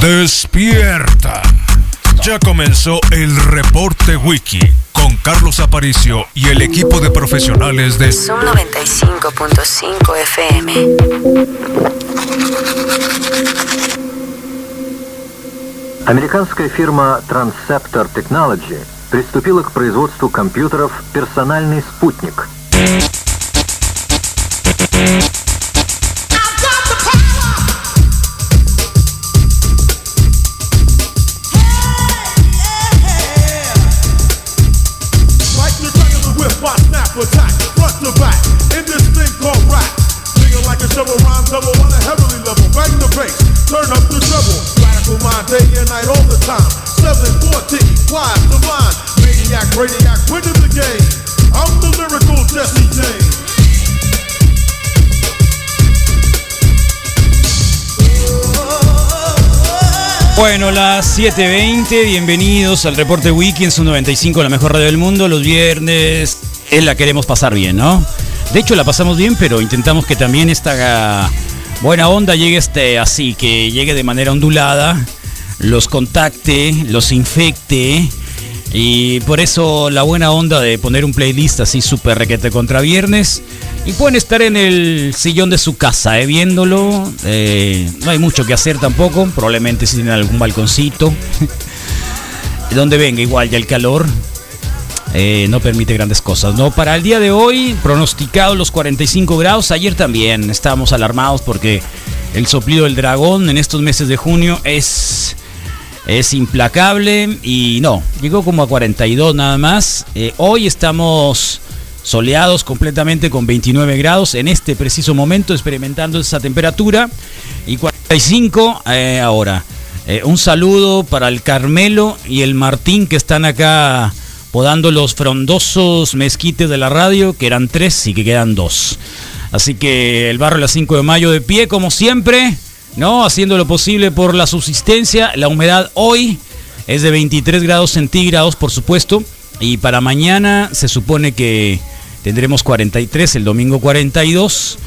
Despierta. Ya comenzó el reporte wiki con Carlos Aparicio y el equipo de profesionales de Zoom 95.5 FM. Американская фирма Transceptor Technology приступила к производству компьютеров «Персональный спутник». Bueno, las 7.20, bienvenidos al reporte Wiki en su 95, la mejor radio del mundo. Los viernes es la queremos pasar bien, ¿no? De hecho, la pasamos bien, pero intentamos que también esta buena onda llegue este, así, que llegue de manera ondulada, los contacte, los infecte. Y por eso la buena onda de poner un playlist así súper requete contra viernes. Y pueden estar en el sillón de su casa, eh, viéndolo. Eh, no hay mucho que hacer tampoco. Probablemente si tienen algún balconcito. Donde venga igual ya el calor. eh, no permite grandes cosas. No, para el día de hoy, pronosticado los 45 grados. Ayer también estábamos alarmados porque el soplido del dragón en estos meses de junio es es implacable y no, llegó como a 42 nada más. Hoy estamos soleados completamente con 29 grados en este preciso momento, experimentando esa temperatura. Y 45 eh, ahora. Eh, un saludo para el Carmelo y el Martín que están acá podando los frondosos mezquites de la radio, que eran tres y que quedan dos. Así que el barrio de las 5 de mayo de pie, como siempre. ¿no? Haciendo lo posible por la subsistencia. La humedad hoy es de 23 grados centígrados, por supuesto. Y para mañana se supone que tendremos 43, el domingo 42,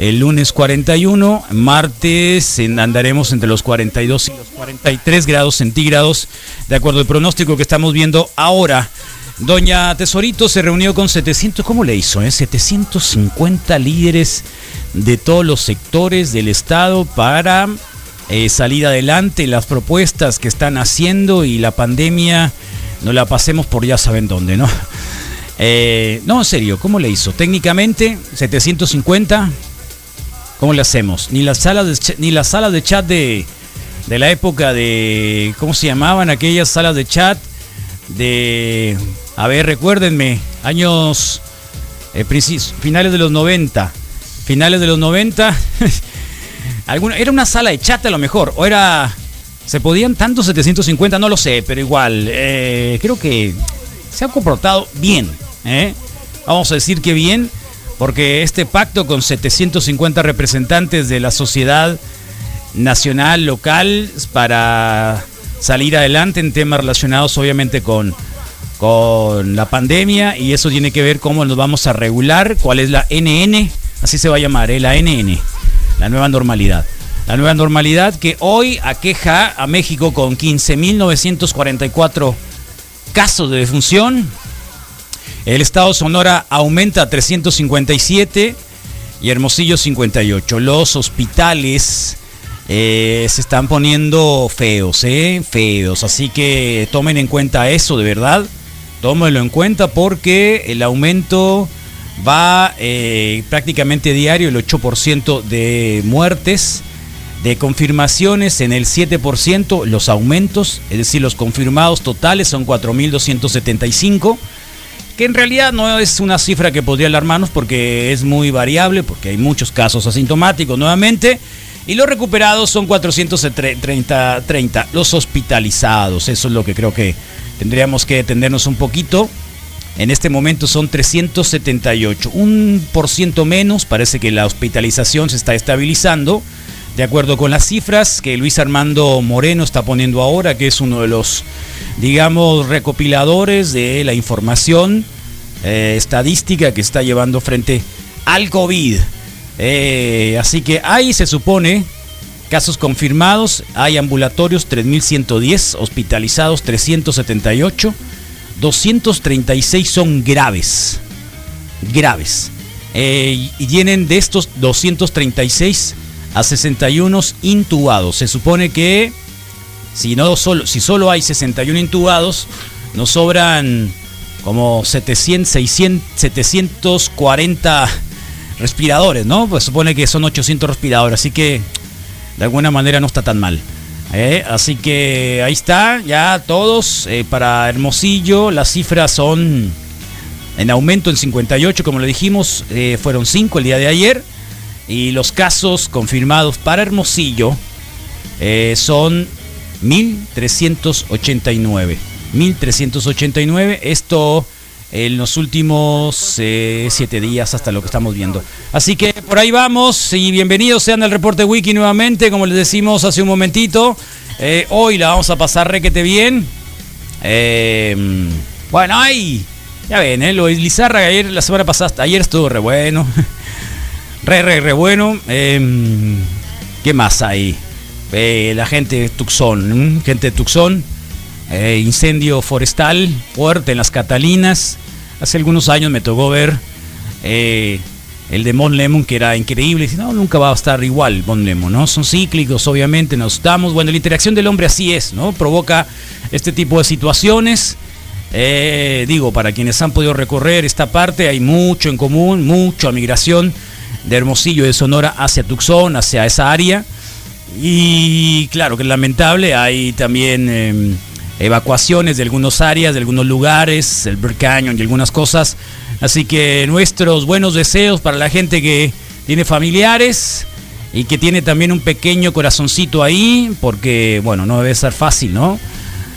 el lunes 41, martes andaremos entre los 42 y los 43 grados centígrados, de acuerdo al pronóstico que estamos viendo ahora. Doña Tesorito se reunió con 700, ¿cómo le hizo? eh? 750 líderes de todos los sectores del Estado para eh, salir adelante las propuestas que están haciendo y la pandemia no la pasemos por ya saben dónde, ¿no? Eh, no, en serio, ¿cómo le hizo? Técnicamente, 750, ¿cómo le hacemos? Ni las salas de, ni las salas de chat de, de la época de, ¿cómo se llamaban aquellas salas de chat? De, a ver, recuérdenme, años, eh, finales de los 90, finales de los 90, alguna, era una sala de chat a lo mejor, o era, se podían tantos 750, no lo sé, pero igual, eh, creo que se ha comportado bien, ¿eh? vamos a decir que bien, porque este pacto con 750 representantes de la sociedad nacional, local, para salir adelante en temas relacionados obviamente con, con la pandemia y eso tiene que ver cómo nos vamos a regular, cuál es la NN, así se va a llamar, ¿eh? la NN, la nueva normalidad. La nueva normalidad que hoy aqueja a México con 15.944 casos de defunción. El estado Sonora aumenta a 357 y Hermosillo 58. Los hospitales eh, se están poniendo feos, ¿eh? Feos. Así que tomen en cuenta eso, de verdad. Tómenlo en cuenta porque el aumento va eh, prácticamente diario, el 8% de muertes, de confirmaciones en el 7%, los aumentos, es decir, los confirmados totales son 4.275 que en realidad no es una cifra que podría alarmarnos porque es muy variable, porque hay muchos casos asintomáticos nuevamente, y los recuperados son 430, 30, los hospitalizados, eso es lo que creo que tendríamos que detenernos un poquito. En este momento son 378, un por ciento menos, parece que la hospitalización se está estabilizando, de acuerdo con las cifras que Luis Armando Moreno está poniendo ahora, que es uno de los, digamos, recopiladores de la información eh, estadística que está llevando frente al COVID. Eh, así que ahí se supone Casos confirmados, hay ambulatorios 3.110, hospitalizados 378, 236 son graves, graves. Eh, y tienen de estos 236 a 61 intubados. Se supone que si, no solo, si solo hay 61 intubados, nos sobran como 700, 600, 740 respiradores, ¿no? Pues supone que son 800 respiradores, así que de alguna manera no está tan mal. ¿eh? Así que ahí está, ya todos. eh, para Hermosillo las cifras son en aumento en 58, como le dijimos, eh, fueron 5 el día de ayer. Y los casos confirmados para Hermosillo eh, son 1389. 1389. Esto en los últimos 7 días hasta lo que estamos viendo. Así que por ahí vamos y bienvenidos sean al reporte wiki nuevamente, como les decimos hace un momentito. Eh, hoy la vamos a pasar requete bien. Eh, bueno, ahí, ya ven, eh, lo de Lizarra ayer, la semana pasada, ayer estuvo re bueno. re, re, re bueno. Eh, ¿Qué más hay? Eh, la gente de Tucson, gente de Tucson. Eh, incendio forestal fuerte en las Catalinas. Hace algunos años me tocó ver eh, el de Mon Lemon, que era increíble. Y no, nunca va a estar igual Mon Lemon, ¿no? Son cíclicos, obviamente, nos damos. Bueno, la interacción del hombre así es, ¿no? Provoca este tipo de situaciones. Digo, para quienes han podido recorrer esta parte, hay mucho en común, mucha migración de Hermosillo de Sonora hacia Tucson, hacia esa área. Y claro que es lamentable, hay también eh, evacuaciones de algunas áreas, de algunos lugares, el Bird Canyon y algunas cosas. Así que nuestros buenos deseos para la gente que tiene familiares y que tiene también un pequeño corazoncito ahí, porque bueno, no debe ser fácil, ¿no?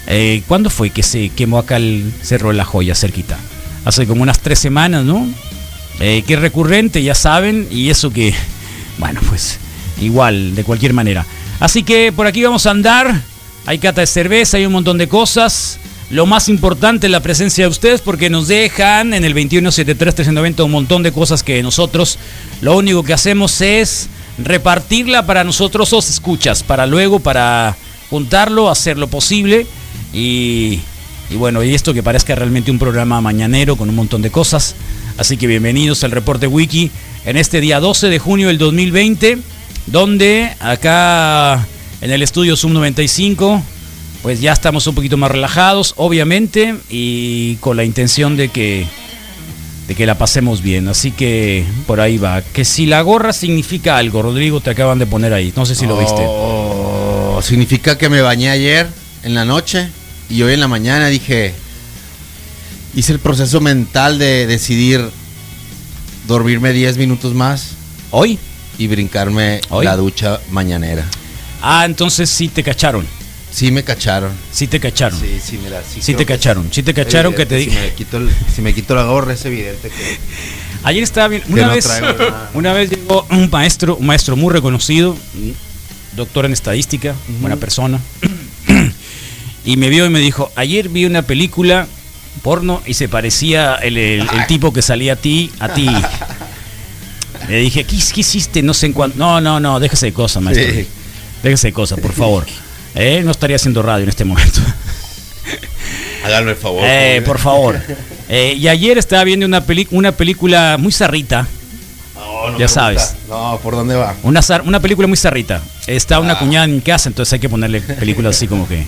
Eh, ¿Cuándo fue que se quemó acá el Cerro de la Joya, cerquita? Hace como unas tres semanas, ¿no? Eh, que es recurrente, ya saben, y eso que, bueno, pues igual, de cualquier manera. Así que por aquí vamos a andar. Hay cata de cerveza, hay un montón de cosas. Lo más importante es la presencia de ustedes porque nos dejan en el 2173-390 un montón de cosas que nosotros lo único que hacemos es repartirla para nosotros os escuchas, para luego, para juntarlo, hacer lo posible y, y bueno, y esto que parezca realmente un programa mañanero con un montón de cosas. Así que bienvenidos al reporte wiki en este día 12 de junio del 2020, donde acá en el estudio Zoom 95, pues ya estamos un poquito más relajados, obviamente, y con la intención de que de que la pasemos bien. Así que por ahí va. Que si la gorra significa algo, Rodrigo, te acaban de poner ahí. No sé si lo viste. Oh, significa que me bañé ayer en la noche y hoy en la mañana dije, hice el proceso mental de decidir dormirme 10 minutos más ¿Hoy? y brincarme ¿Hoy? la ducha mañanera. Ah, entonces sí te cacharon. Sí me cacharon. Sí te cacharon. Sí, Sí, sí, mira, sí. te cacharon. Sí te cacharon que te Si dije. me, quito el- si me quito la gorra es evidente que... Ayer estaba bien. Una no vez, una vez llegó un maestro, un maestro muy reconocido, doctor en estadística, buena persona, y me vio y me dijo: Ayer vi una película porno y se parecía el, el- el tipo que salía a ti, a ti. Le dije, ¿qué, qué hiciste? No sé en cuánto. No, no, no, déjese de cosas, maestro. Sí. Déjese de cosas, por favor. Eh, no estaría haciendo radio en este momento. Háganme el favor. Eh, por favor. Eh, y ayer estaba viendo una, una película muy zarrita. No, no ya sabes. gusta. No, ¿por dónde va? Una, una película muy zarrita. Está una Ah. cuñada en mi casa, entonces hay que ponerle películas así como que.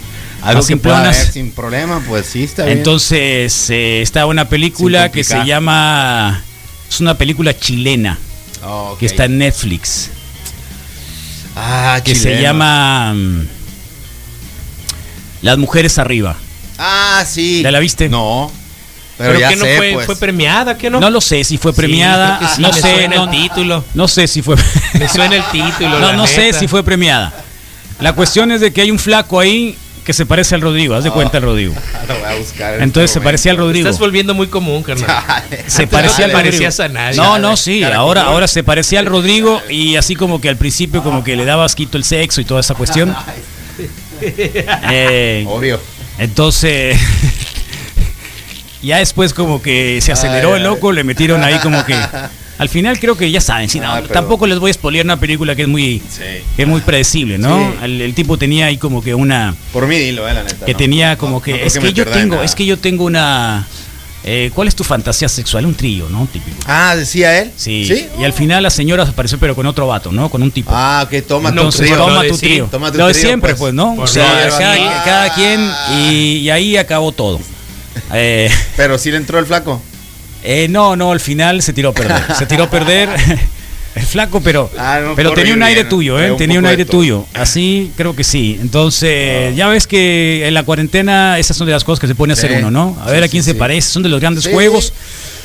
Algo más que pueda simplonas. ver sin problema, pues sí, está bien. Entonces eh, está una película que se llama. Es una película chilena Ah, que está en Netflix. Ah, Que se llama. mm, Las mujeres arriba. Ah, sí. ¿Ya la viste? No. Pero, Pero, ya que no sé, fue, pues. fue premiada, que no? No lo sé si fue premiada. sí, no me sé. suena No, el título. no sé si fue. Me suena el título. No, la no sé si fue premiada. La cuestión es de que hay un flaco ahí que se parece al Rodrigo, haz de cuenta el Rodrigo. Lo voy a buscar en Entonces este se parecía al momento. Rodrigo. Estás volviendo muy común, carnal. Se Antes parecía no al Rodrigo. parecías a nadie. No, no, sí, Cara, ahora, ahora se parecía al Rodrigo y así como que al principio como que le daba asquito el sexo y toda esa cuestión. Eh, Obvio. entonces, ya después como que se aceleró el loco, le metieron ahí como que Al final creo que ya saben, sí, no, Ah, pero- tampoco les voy a spoilear una película que es muy, Sí. que es muy predecible, ¿no? Sí. El, el tipo tenía ahí como que una, Por mí dilo, eh, la neta. que no. tenía como No, que, no es que, yo tengo, es que yo tengo una, eh, ¿cuál es tu fantasía sexual? Un trío, ¿no? Típico. Ah, decía él. Sí. Y al final la señora apareció pero con otro vato, ¿no? Con un tipo. Ah, ok, toma tu Entonces, trío. toma tu trío. toma tu Lo de trío, siempre, pues. pues, ¿no? O sea, Ah. cada quien y, y ahí acabó todo. Eh, Pero sí le entró el flaco. Eh, no, no, al final se tiró a perder. Se tiró a perder el flaco, pero, Ah, no, pero tenía un aire tuyo, ¿eh? un Tenía un aire tuyo. Así creo que sí. Entonces, ya ves que en la cuarentena esas son de las cosas que se pone a hacer Sí. uno, ¿no? A ver a quién sí, se sí. parece. Son de los grandes Sí. juegos.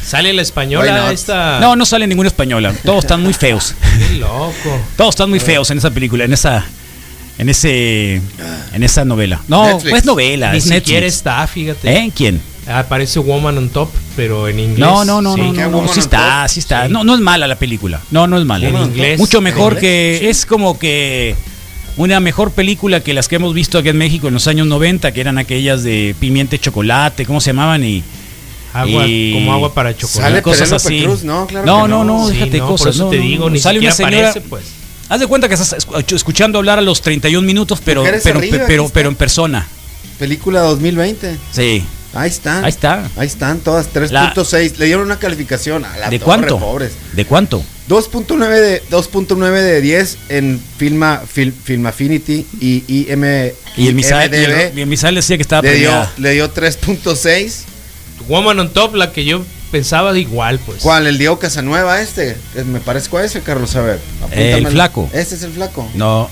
Sale la española esta. No, no sale ninguna española. Todos están muy feos. Qué loco. Todos están muy feos en esa película, en esa, en ese, en esa novela. No, Netflix. no es novela, Ni es siquiera Netflix. está, fíjate. ¿Eh? ¿Quién? Aparece Woman on Top, pero en inglés. No, no, no, sí. no, ¿Qué no, no, sí está, sí está. Sí. No, no es mala la película. No, no es mala. En inglés. Mucho ¿En mejor inglés? que es como que una mejor película que las que hemos visto aquí en México en los años 90, que eran aquellas de pimienta y chocolate, ¿cómo se llamaban? Y Agua, y- como agua para chocolate. Sale cosas así. Cruz, no, claro no, que no, no. no, Sí, déjate no, cosas. por eso no, te no, digo, no. ni Sale una señora. aparece, pues. Haz de cuenta que estás escu- escuchando hablar a los 31 minutos, pero pero arriba, pero, pero está. en persona. Película 2020. Sí. Ahí están. Ahí está. Ahí están todas. 3.6. Le dieron una calificación a la ¿De torre, cuánto? pobres. ¿De cuánto? 2.9 de 2.9 de 10 en Filma Fil- Film Affinity y IM Y el Misael, y el- IMDb y el Misael decía que estaba le dio le dio 3.6. Woman on Top, la que yo pensaba de igual, pues. ¿Cuál? El Diego Casanueva este, que me parezco a ese, Carlos, a ver. El flaco. Ese es el flaco. No,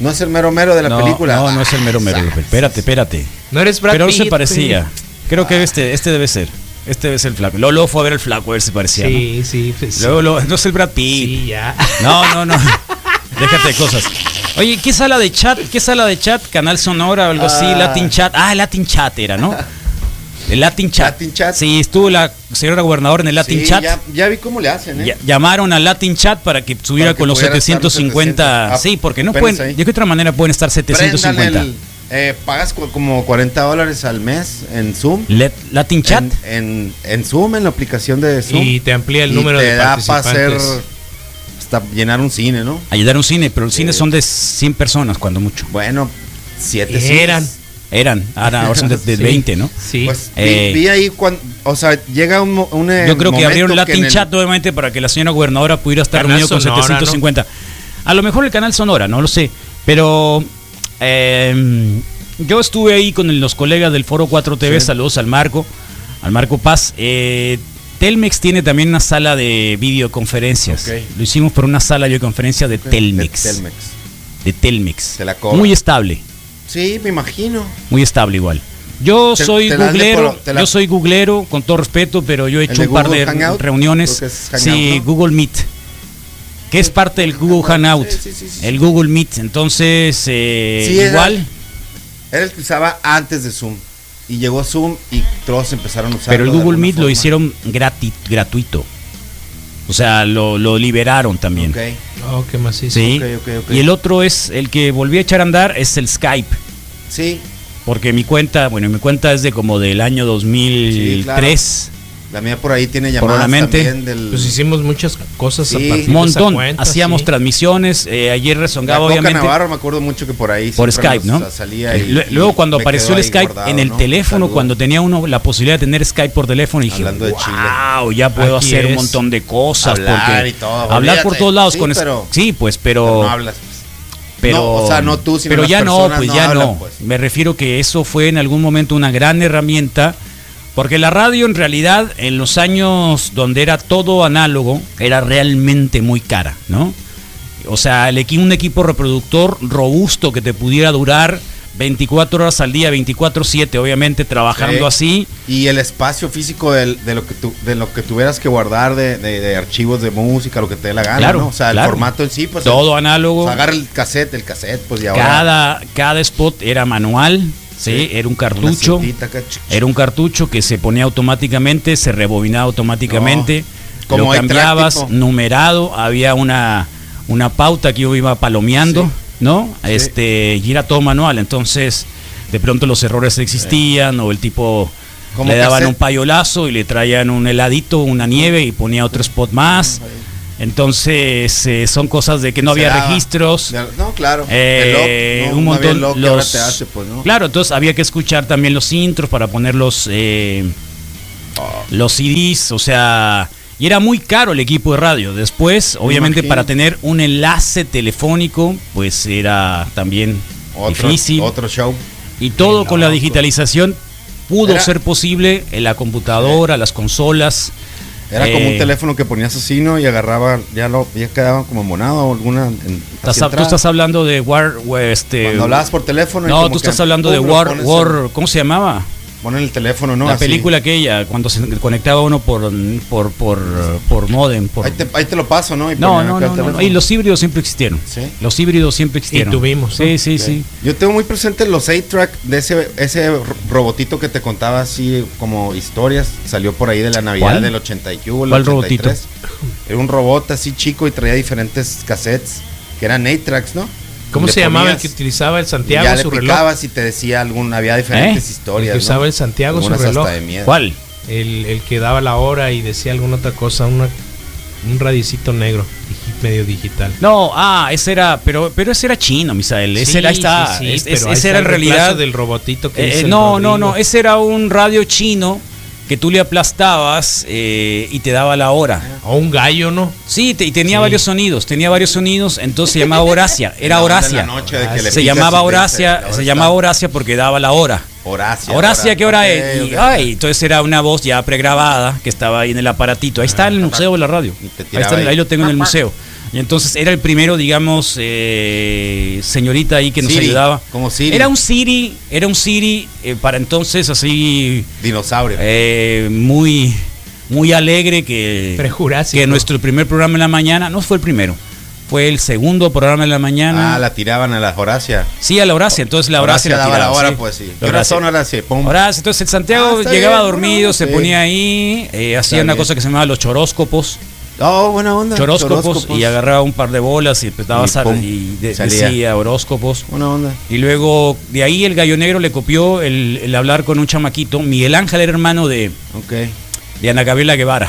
No es el mero mero de la no, película. no, no es el mero mero. Ah, Espérate, espérate. No eres Brad Pero no se parecía. Creo que este, este debe ser. Este debe ser el flaco. Luego, luego fue a ver el flaco a ver si parecía. ¿no? Sí, sí, pues, sí. Luego, luego- no es el Brad Pitt. Sí, ya. No, no, no. Déjate de cosas. Oye, ¿qué sala de chat? ¿Qué sala de chat? Canal Sonora o algo así, Ah. Latin Chat. Ah, Latin Chat era, ¿no? El Latin Chat. Latin Chat. Sí, estuvo la señora gobernadora en el Latin Sí, Chat. Ya, ya vi cómo le hacen, ¿eh? Ya- llamaron al Latin Chat para que subiera Para que con los pudiera estar los 750. 700. sí, porque no pueden. ahí. ¿De qué otra manera pueden estar Prendan 750? el- eh, pagas como 40 dólares al mes en Zoom. Let- Latin Chat. En, en, en Zoom, en la aplicación de Zoom. Y te amplía el Y número te de da para hacer. Hasta llenar un cine, ¿no? Ayudar a un cine, pero los Sí. cines son de 100 personas, cuando mucho. Bueno, siete Eran. cines. Eran, ahora, son de, de Sí. 20, ¿no? Sí. Pues vi, Eh, vi ahí cuando. O sea, llega un, mo- un, eh, Yo creo que abrieron Latin el- Chat nuevamente para que la señora gobernadora pudiera estar Canal reunido con Sonora, 750. A lo mejor el canal Sonora, no lo sé. Pero eh, yo estuve ahí con los colegas del Foro 4 TV. Sí. Saludos al Marco, al Marco Paz. Eh, Telmex tiene también una sala de videoconferencias. Ok. Lo hicimos por una sala de videoconferencia de de Telmex. Telmex. De Telmex. Se la cobra. Muy estable. Sí, me imagino. Muy estable igual. Yo Te- soy te googlero, por- te la- yo soy googlero, con todo respeto, pero yo he ¿El hecho un par de Hangout? reuniones. Hangout, sí, ¿no? Google Meet. Que es parte del Google Hangout. Sí, sí, sí, sí. El Google Meet. Entonces, eh, era- igual. Era el que usaba antes de Zoom. Y llegó Zoom y todos empezaron a usar. Pero el Google Meet lo hicieron grati- gratuito. O sea, lo, lo liberaron también. Ok. Oh, qué macizo. Sí. Y el otro es el que volví a echar a andar, es el Skype. Sí, Porque mi cuenta, bueno, mi cuenta es de como del año 2003. La mía por ahí tiene llamadas también del. Pues hicimos muchas cosas Sí. a partir Un de esa montón. cuenta, Hacíamos sí. transmisiones. eh, ayer la rezongaba, Coca obviamente. Navarro, me acuerdo mucho que por ahí. por Skype, nos ¿no? Salía y- Lue- y Luego cuando apareció el Skype guardado, en el ¿no? teléfono, Saludos. cuando tenía uno la posibilidad de tener Skype por teléfono, dije, Hablando de Chile. wow, ya puedo Aquí hacer un montón de cosas. Hablar porque y todo, hablar por todos lados Sí, con pero- Sí, pues, Pero pero... no hablas. pues. pero No, o sea, no tú, sino Pero ya no, pues no ya hablan, no. pues. Me refiero que eso fue en algún momento una gran herramienta. Porque la radio en realidad en los años donde era todo análogo era realmente muy cara, ¿no? O sea, el equi- un equipo reproductor robusto que te pudiera durar 24 horas al día, 24/7, obviamente trabajando Sí. así. Y el espacio físico del- de, lo que tu, de lo que tuvieras que guardar de, de- de archivos de música, lo que te dé la gana, Claro, ¿no? O sea, el formato en sí, pues. Todo el- análogo. o sea, agarra el cassette, el cassette, pues y ahora. Cada, cada spot era manual, ¿sí? Era un cartucho. Era un cartucho que se ponía automáticamente, se rebobinaba automáticamente, No, como lo cambiabas, numerado, había una, una pauta que yo iba palomeando, Sí. ¿no? Este, y era todo manual, entonces de pronto los errores existían o el tipo Como le daban cassette. un payolazo y le traían un heladito, una nieve y ponía otro spot más. Entonces eh, son cosas de que no había registros. De- No, claro. Eh, no, un no había montón el lock que ahora los te hace, pues, ¿no? claro entonces había que escuchar también los intros para poner los eh, Ah. los CDs o sea y era muy caro el equipo de radio después obviamente para tener un enlace telefónico pues era también Otro, difícil otro show. y todo con la digitalización pudo Era- ser posible en la computadora las consolas Era como un Eh, teléfono que ponías así, ¿no? Y agarraba, ya lo, ya quedaba como monado o alguna. en- estás- tú estás hablando de War este Cuando hablabas por teléfono. y no como tú que, estás hablando de War War ¿cómo se llamaba? Ponen el teléfono, ¿no? la Así. película aquella, cuando se conectaba uno por por por, por modem. Por... Ahí te, ahí te lo paso, ¿no? Y No, no, no, no. Y los híbridos siempre existieron. Sí. Los híbridos siempre existieron. tuvimos, Sí, ¿no? sí, Ok. sí. Yo tengo muy presente los 8-track de ese, ese ro- robotito que te contaba así como historias. Salió por ahí de la Navidad ¿Cuál? del 80 y hubo, el ¿Cuál 83. Era un robot así chico y traía diferentes cassettes que eran 8-tracks, ¿no? ¿Cómo Le se llamaba el que utilizaba el Santiago ya le su reloj? picabas y te decía algún, había diferentes ¿Eh? historias. El que usaba ¿no? el Santiago su Algunas reloj. de miedo. ¿Cuál? El, el que daba la hora y decía alguna otra cosa, una, un radicito negro, medio digital. No, ah, ese era, pero pero ese era chino, Misael. Ese Sí, era, ahí está. sí, sí, Es- pero ese era en realidad. del robotito que Eh, dice eh, no, no, no. Ese era un radio chino que tú le aplastabas eh, y te daba la hora. O un gallo, ¿no? Sí, te- y tenía Sí. varios sonidos, tenía varios sonidos, entonces se llamaba Horacia, era Horacia. la noche de que le Se llamaba Horacia, dice, "La hora se está". llamaba Horacia porque daba la hora. Horacia. Horacia, ¿qué hora es? Y, ay, entonces era una voz ya pregrabada que estaba ahí en el aparatito. Ahí está en el museo de la radio. Está, ahí lo tengo en el museo. Y entonces era el primero, digamos, eh, señorita ahí que nos Siri, ayudaba. como Siri. Era un Siri, era un Siri eh, para entonces así Dinosaurio. eh, muy muy alegre que, Prejurásico. que nuestro primer programa en la mañana, no fue el primero, fue el segundo programa en la mañana. ah, la tiraban a la Horacia. Sí, a la Horacia, entonces la Horacia, la daba tiraba, la hora, sí. pues sí. La ¿Qué Horacia. razón Horacia? Pum. Horacia, entonces el Santiago Ah, llegaba bien, dormido, se sí. ponía ahí, eh, hacía una bien. cosa que se llamaba los choróscopos, Oh, buena onda. choróscopos, y agarraba un par de bolas y empezaba Y a y de- decía horóscopos. Buena onda. Y luego de ahí el gallo negro le copió el, el hablar con un chamaquito. Miguel Ángel era hermano de, Ok. de Ana Gabriela Guevara.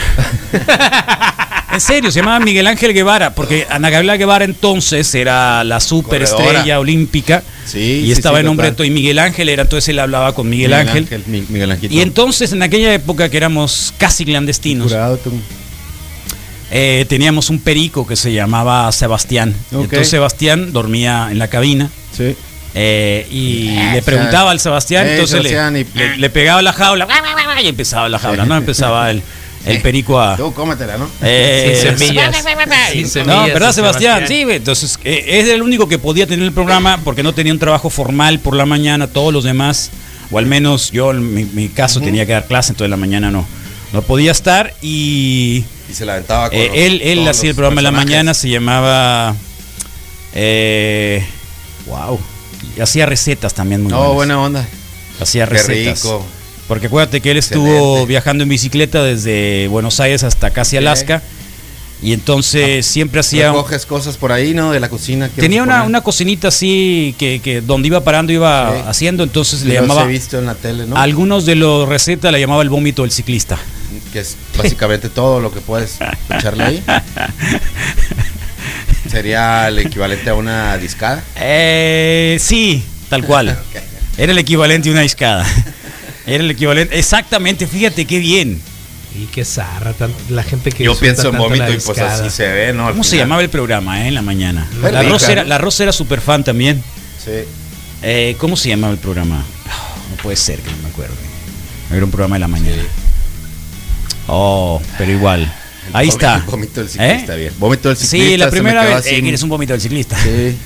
en serio, se llamaba Miguel Ángel Guevara, porque Ana Gabriela Guevara entonces era la superestrella Corredora. olímpica Sí, y sí, estaba sí, en nombre total. y Miguel Ángel era, entonces él hablaba con Miguel, Ángel. Mi- Miguel Ángel. Y entonces en aquella época que éramos casi clandestinos, Curado, tú. Eh, teníamos un perico que se llamaba Sebastián. Entonces Sebastián dormía en la cabina. Sí. Eh, y Eh, le preguntaba al Sebastián, eh, entonces le- Sebastián, y- le, le pegaba la jaula y empezaba la jaula, ¿no? Empezaba el, el perico a... Tú cómetela, ¿no? eh, Sin semillas. Sin no, semillas, ¿verdad, sin Sebastián? Sí, güey, entonces eh, es el único que podía tener el programa porque no tenía un trabajo formal por la mañana, todos los demás, o al menos yo en mi, mi caso tenía que dar clase, entonces en la mañana no, no podía estar y Y se la aventaba con eh, los- él, él hacía el programa en la mañana, se llamaba... Eh, wow. Y hacía recetas también muy No, buenas. buena onda. Hacía Qué recetas. rico. Porque acuérdate que él estuvo Excelente. viajando en bicicleta desde Buenos Aires hasta casi Alaska. Y entonces siempre hacía... Recoges cosas por ahí, ¿no? De la cocina. ¿quieres Tenía una, una cocinita así que, que donde iba parando iba Sí. haciendo, entonces le llamaba... he visto en la tele, ¿no? Algunos de los recetas le llamaba el vómito del ciclista. Que es básicamente todo lo que puedes echarle ahí. Sería el equivalente a una discada. Eh, sí, tal cual. Era el equivalente a una discada. Era el equivalente. Exactamente, fíjate qué bien. Y qué zarra, la gente que Yo pienso en vómito y pues así se ve, ¿no? Al ¿Cómo se llamaba el programa eh, en la mañana? La rica, Rosa, era, ¿no? la Rosa era súper fan también. Sí. Eh, ¿Cómo se llamaba el programa? Oh, no puede ser que no me acuerdo. Era un programa de la mañana. Oh, pero igual. Ahí Vómito- está. Vómito del ciclista, ¿Eh? bien. Vómito del ciclista. Sí, la primera vez. así. Eh, un vómito del ciclista. Sí.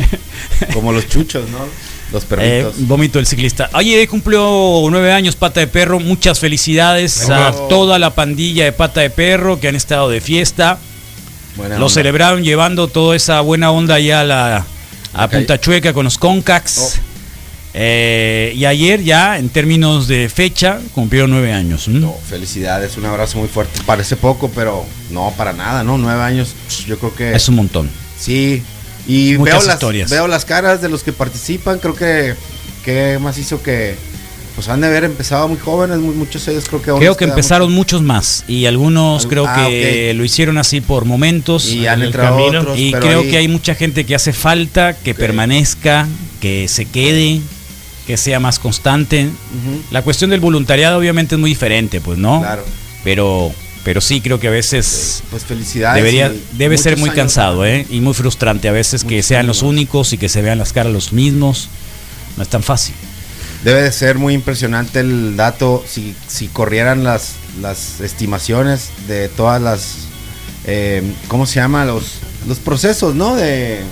Como los chuchos, ¿no? Los Eh, perritos. vómito del ciclista. Oye, cumplió nueve años Pata de Perro. Muchas felicidades a toda la pandilla de Pata de Perro que han estado de fiesta. Buena Lo onda. celebraron llevando toda esa buena onda ya a, la, a. Punta Chueca con los Concax. Oh. Eh, y ayer ya, en términos de fecha, cumplieron nueve años. No, felicidades, un abrazo muy fuerte. Parece poco, pero no, para nada, ¿no? Nueve años, yo creo que Es un montón. sí. Y Muchas veo las, historias. veo las caras de los que participan, creo que, que más hizo que pues han de haber empezado muy jóvenes, muy- muchos ellos creo que aún Creo que empezaron mucho. muchos más y algunos Al- creo ah, que lo hicieron así por momentos. y han en el entrado camino. otros, Y creo ahí- que hay mucha gente que hace falta que permanezca, que se quede, que sea más constante. La cuestión del voluntariado obviamente es muy diferente, pues, ¿no? Claro. Pero, pero sí creo que a veces Pues felicidades. debería, debe ser muy cansado. ¿eh? Y muy frustrante a veces que sean años los únicos y que se vean las caras los mismos. No es tan fácil. Debe de ser muy impresionante el dato si, si corrieran las, las estimaciones de todas las, eh, ¿cómo se llama? Los, los procesos, ¿no? De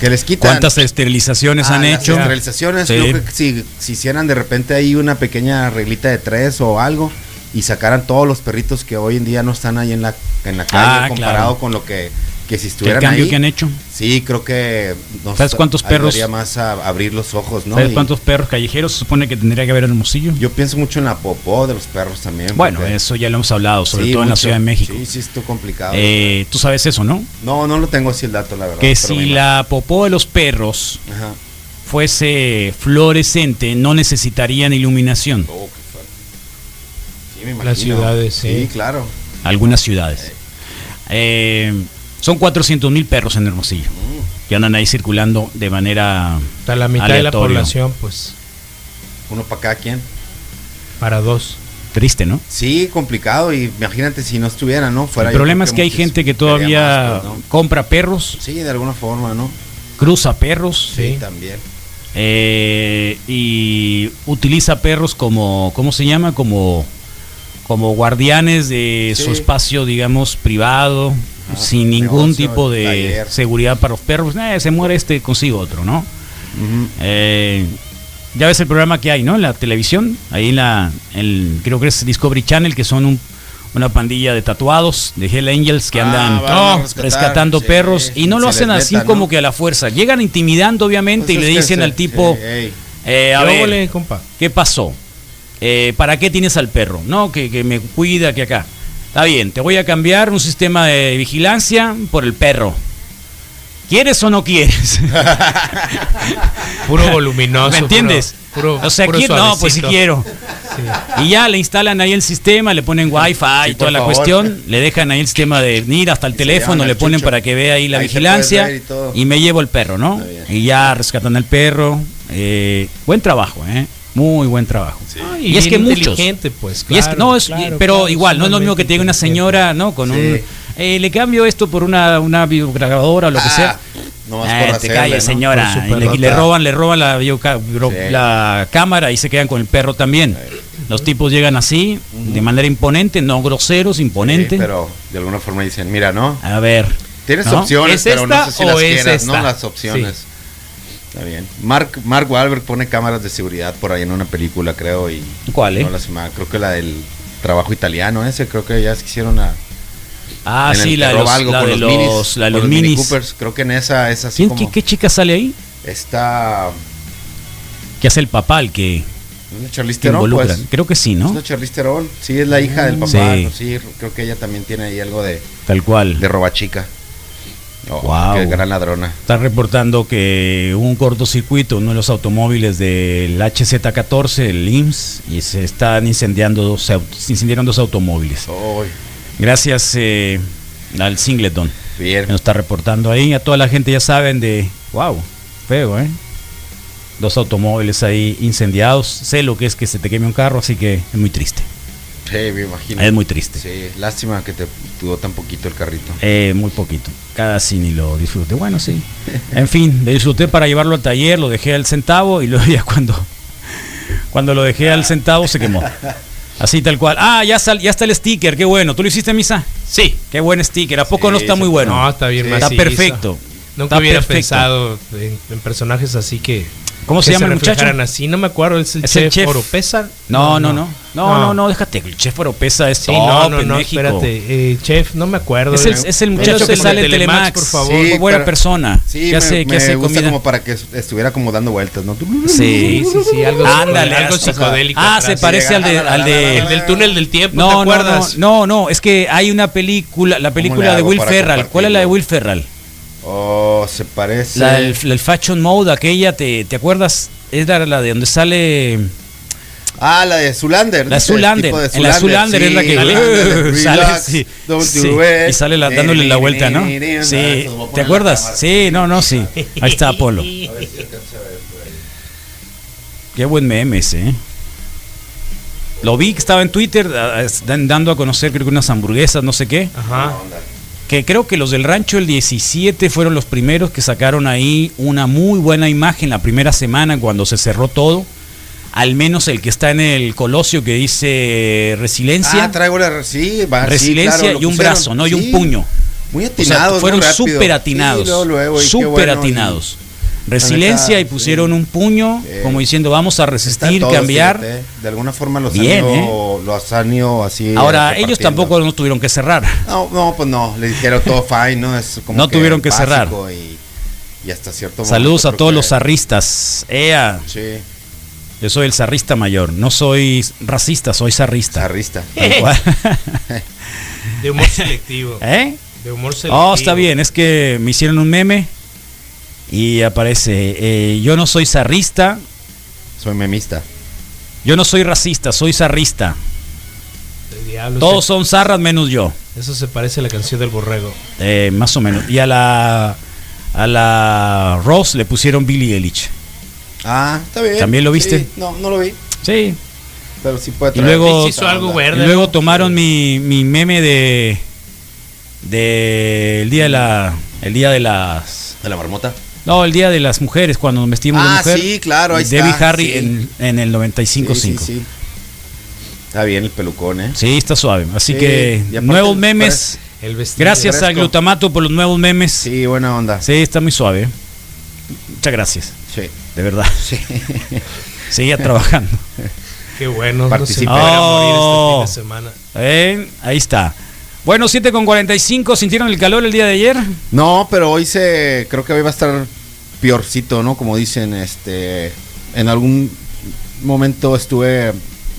que les quitan. ¿Cuántas esterilizaciones Ah, han las hecho? esterilizaciones, Sí. creo que si, si hicieran de repente ahí una pequeña reglita de tres o algo y sacaran todos los perritos que hoy en día no están ahí en la, en la calle Ah, comparado claro. con lo que, que si ¿Qué estuvieran cambio ahí. que han hecho? Sí, creo que nos ¿Sabes cuántos perros- más a abrir los ojos, ¿no? ¿Sabes cuántos perros callejeros se supone que tendría que haber en Hermosillo? Yo pienso mucho en la popó de los perros también. Bueno, eso ya lo hemos hablado, sobre Sí, todo en la. Ciudad de México. Sí, sí, esto complicado. Eh, Tú sabes eso, ¿no? no, no lo tengo así el dato, la verdad. Que si la popó de los perros. Ajá. fuese fluorescente, no necesitarían iluminación. Oh, qué. Sí, me Las imagino. ciudades, sí. Sí, claro. Algunas ciudades. Eh, son 400 mil perros en Hermosillo que andan ahí circulando de manera Hasta la mitad de la población, pues, Uno para cada quien. para dos. Triste, ¿no? Sí, complicado. Y imagínate si no estuviera, ¿no? Fuera El problema es que hay gente que todavía más, pues, ¿no? compra perros, Sí, de alguna forma, ¿no? cruza perros Sí, Sí. también. eh, y utiliza perros como, ¿cómo se llama? Como, como guardianes de su espacio, digamos, privado, Sin ningún negocio, tipo de taller. seguridad para los perros. Eh, se muere este, consigo otro, ¿no? Eh, ya ves el programa que hay, ¿no? En la televisión, ahí en la, el, creo que es Discovery Channel, que son un- una pandilla de tatuados, de Hell Angels, que Ah, andan oh, rescatar, rescatando sí, perros y no lo hacen así meta, como ¿no? que a la fuerza. Llegan intimidando, obviamente, Pues y es le dicen al tipo, eh, a ¿Qué ver, óvole, compa? ¿qué pasó? Eh, ¿Para qué tienes al perro? No, que, que me cuida, que acá. Está bien, te voy a cambiar un sistema de vigilancia por el perro. ¿Quieres o no quieres? Puro voluminoso. ¿Me entiendes? Puro, o sea, puro ¿quién- no, pues si quiero. Sí. Y ya le instalan ahí el sistema, le ponen wifi Sí, y toda la favor. cuestión, le dejan ahí el sistema de ir hasta el Y teléfono, le ponen chucho. para que vea ahí la Ahí vigilancia y y me llevo el perro, ¿no? Y ya rescatan al perro. eh, buen trabajo, ¿eh? Muy buen trabajo. Ay, y es que muchos. pues, y es que- claro, no, es, claro, pero claro, igual, no es lo mismo que te diga una señora, ¿no? Con Sí. un. eh, le cambio esto por una, una videograbadora o lo que Ah, sea. nomás Eh, por te calles, ¿no? señora. Y le, y le perrota. roban, le roban la, bro- Sí. la cámara y se quedan con el perro también. Los tipos llegan así, de manera imponente, no groseros, imponente. Sí, pero de alguna forma dicen, mira, ¿no? A ver. Tienes ¿no? opciones, ¿Es pero no esta sé si o las es quieras, ¿no? Las opciones. Está bien. Mark, Mark Wahlberg pone cámaras de seguridad por ahí en una película, creo, y ¿Cuál, eh? no la se me- creo que la del trabajo italiano ese, creo que ya se hicieron a Ah, sí, la los, algo la con de los minis, los, la de los Mini minis. Coopers, creo que en esa es así ¿Quién- como qué, qué chica sale ahí? está Que hace el papá, el que, ¿no es Charlize Theron, pues. Creo que sí, Es ¿no? la Charlize Theron, sí es la hija del papá, Sí. ¿no? sí, creo que ella también tiene ahí algo de, Tal cual. de robachica. Oh, Guau. Qué gran ladrona. Está reportando que hubo un cortocircuito en uno de los automóviles del HZ14, el IMSS, y se están incendiando dos, aut- se incendiaron dos automóviles. Uy, Gracias eh, al Singleton, bien. que nos está reportando ahí. A toda la gente ya saben de, wow, feo, ¿eh? Dos automóviles ahí incendiados. Sé lo que es que se te queme un carro, así que es muy triste. Sí, me imagino. Es muy triste. Sí, lástima que te duró tan poquito el carrito. Eh, muy poquito. Casi ni lo disfruté. Bueno, sí. En fin, lo disfruté para llevarlo al taller, lo dejé al centavo y luego ya cuando, cuando lo dejé al centavo se quemó. Así tal cual. Ah, ya, sal- ya está el sticker, qué bueno. ¿Tú lo hiciste, Misa? Sí. Qué buen sticker. ¿A poco Sí, no está muy bueno? No, está bien Sí. está perfecto. Nunca Está hubiera perfecto. pensado en, en personajes así que. ¿Cómo se llama el muchacho? así. No me acuerdo, es el Es el chef, chef. Oropesa. No, no, no. No, no, no, déjate. El chef Oropesa es Sí, top no, no, en no, México. espérate. eh, chef, no me acuerdo. Es el, Eh, es el menos muchacho que sale en Telemax, por favor. Sí, buena pero- persona. Sí, que me, hace, me hace gusta comida. como para que est- estuviera como dando vueltas, ¿no? Sí. Sí, sí, algo, Ándale, algo hasta- psicodélico. Ah, atrás. se parece al de, al de- El del túnel del tiempo, no, ¿te no, no, acuerdas? no, no, es que hay una película, la película de Will para Ferrell. ¿Cuál es la de? Will Ferrell? Oh, se parece. La del el Fashion Mode, aquella, ¿te, te acuerdas? Es la, la de donde sale Ah, la de Zulander. La Zulander. En la Zulander es la que sale, relax, sí, don't sí, do it. y sale la- dándole la vuelta, ¿no? Sí, ¿te acuerdas? Sí, no, no, sí. Ahí está Apolo. Qué buen meme ese, ¿eh? Lo vi que estaba en Twitter dando a conocer creo que unas hamburguesas, no sé qué. Ajá. Que creo que los del rancho el 17 fueron los primeros que sacaron ahí una muy buena imagen la primera semana cuando se cerró todo. Al menos el que está en el Colosio que dice resiliencia. Ah, traigo la. Sí, va, sí, resiliencia claro, y un pusieron. brazo, ¿no? Y un puño. Muy O sea, atinados. fueron súper atinados. Sí, luego, luego, y qué súper bueno, y- atinados. Resiliencia y pusieron sí. un puño, Eh, como diciendo vamos a resistir, todos, cambiar. fíjate, De alguna forma los Bien, han ¿eh? ido, los han ido así. Ahora, repartiendo. ellos tampoco no tuvieron que cerrar. No, no, pues no. Le dijeron todo fine, ¿no? Es como No tuvieron que cerrar. Y, y hasta cierto Saludos momento a todos que- los zarristas. Ea, Sí, yo soy el zarrista mayor. No soy racista, soy zarrista. zarrista. De humor selectivo. ¿Eh? De humor selectivo. Oh, está bien, es que me hicieron un meme y aparece, eh, yo no soy zarrista, Soy memista. yo no soy racista, soy zarrista. Diablo, Todos se- son zarras menos yo. Eso se parece a la canción del borrego. Eh, más o menos. Y a la a la Ross le pusieron Billy Eilish. Ah, está bien. ¿También lo viste? Sí, no, no lo vi. Sí. Pero sí puede Y traer luego- esa Hizo algo. Y verde. luego ¿no? tomaron mi, mi meme de de el día de la el día de las De la marmota. No el día de las mujeres cuando nos vestimos de Ah, mujer sí, claro, ahí Debbie está, Harry sí. en, en el 95.5 Sí, sí, sí. Está bien el pelucón, ¿eh? Sí, está suave. Así Sí, que nuevos el memes. El vestido. Gracias fresco. al glutamato por los nuevos memes. Sí, Sí, buena onda. está muy suave. Muchas gracias, Sí. de verdad. Sí. Seguía trabajando. Qué bueno. Participa. No se a Oh. este fin de semana. Eh, Ahí está. Bueno, 7 con 45. ¿Sintieron el calor el día de ayer? No, pero hoy se. Creo que hoy va a estar piorcito, ¿no? Como dicen, este. En algún momento estuve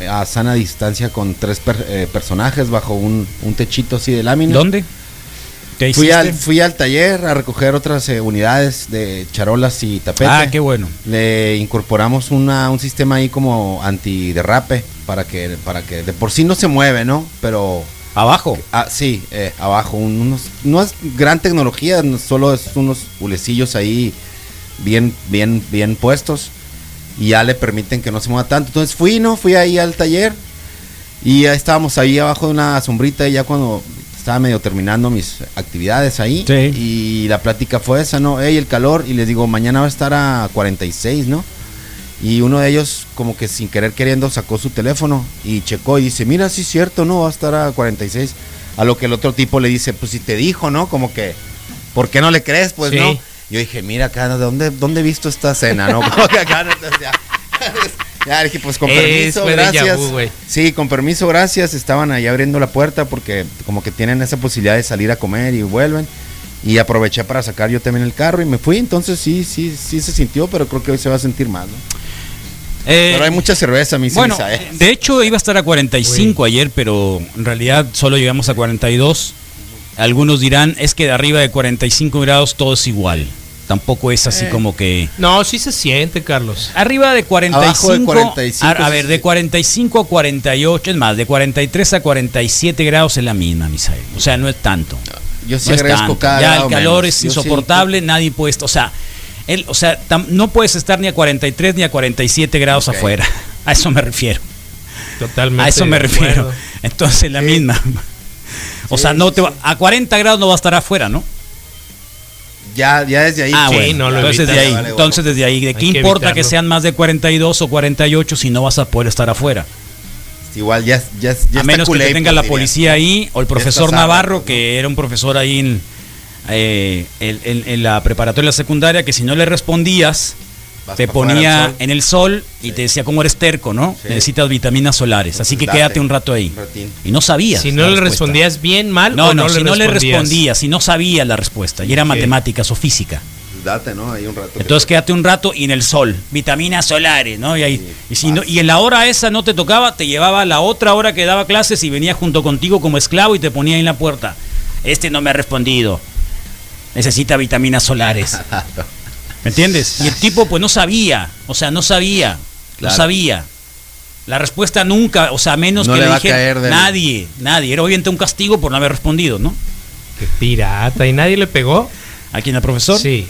a sana distancia con tres per- eh, personajes bajo un, un techito así de lámina. ¿Dónde? ¿Qué Fui al, fui al taller a recoger otras eh, unidades de charolas y tapete. Ah, qué bueno. Le incorporamos una, un sistema ahí como antiderrape para que, para que de por sí no se mueve, ¿no? Pero Abajo. Ah, sí, eh, abajo. un- unos, no es gran tecnología, no- solo es unos hulecillos ahí bien, bien, bien puestos. Y ya le permiten que no se mueva tanto. Entonces fui, ¿no? Fui ahí al taller. Y ya estábamos ahí abajo de una sombrita. Y ya cuando estaba medio terminando mis actividades ahí. Sí. Y la plática fue esa, ¿no? Ey, el calor. Y les digo, mañana va a estar a 46, ¿no? Y uno de ellos, como que sin querer queriendo, sacó su teléfono y checó y dice, mira, sí es cierto, ¿no? Va a estar a 46. A lo que el otro tipo le dice, pues si te dijo, ¿no? Como que, ¿por qué no le crees? Pues Sí. no. Yo dije, mira acá, ¿de ¿dónde, ¿dónde he visto esta escena, no? Como que acá, entonces, ya, ya dije, pues con permiso, gracias. vu, sí, con permiso, gracias. Estaban ahí abriendo la puerta porque como que tienen esa posibilidad de salir a comer y vuelven. Y aproveché para sacar yo también el carro y me fui. Entonces sí, sí, sí se sintió, pero creo que hoy se va a sentir más, ¿no? Eh, Pero hay mucha cerveza, mi Bueno, ¿eh? de hecho iba a estar a 45 ayer, pero en realidad solo llegamos a 42. Algunos dirán, es que de arriba de 45 grados todo es igual. Tampoco es así Eh. como que... No, sí se siente, Carlos. Arriba de 45, Abajo de 45, a, a ver, de 45 a 48, es más, de 43 a 47 grados es la misma, Misael. O sea, no es tanto. Yo sí No agradezco cada Ya el calor menos. es Yo sí- insoportable, nadie puede, o sea, el, o sea, tam- no puedes estar ni a 43 ni a 47 grados afuera. A eso me refiero. Totalmente. A eso me refiero. Entonces la Sí. misma. O Sí, sea, no te va- sí. a 40 grados no va a estar afuera, ¿no? Ya, ya desde ahí. Ah, Sí, bueno. no lo entonces evitas. de ahí, Vale, entonces desde ahí, ¿de qué que importa que sean más de 42 o 48 si no vas a poder estar afuera? Igual ya, ya, ya a menos que culé, te tenga pues, la diría. policía ahí o el profesor Navarro, ¿no? que era un profesor ahí en, eh, en- en- en la preparatoria secundaria, que si no le respondías, Vas te ponía en el sol y te decía cómo eres terco, ¿no? Sí. Necesitas vitaminas solares, así que Date. quédate un rato ahí. Un. Y no sabías. Si no le respuesta. respondías bien, mal, No, o no, no, si le no le respondías. si no sabías la respuesta, y era matemáticas o física. Date, ¿no? Ahí un rato. Entonces te- quédate un rato y en el sol, vitaminas solares, ¿no? Y, ahí, Sí, y, si no, y en la hora esa no te tocaba, te llevaba a la otra hora que daba clases y venía junto contigo como esclavo y te ponía ahí en la puerta. Este no me ha respondido. Necesita vitaminas solares. ¿Me entiendes? Y el tipo pues no sabía, o sea, no sabía, no Claro. sabía. La respuesta nunca, o sea, a menos No que le dije del- nadie, nadie. Era obviamente un castigo por no haber respondido, ¿no? Qué pirata. ¿Y nadie le pegó? ¿A quién, al profesor? Sí.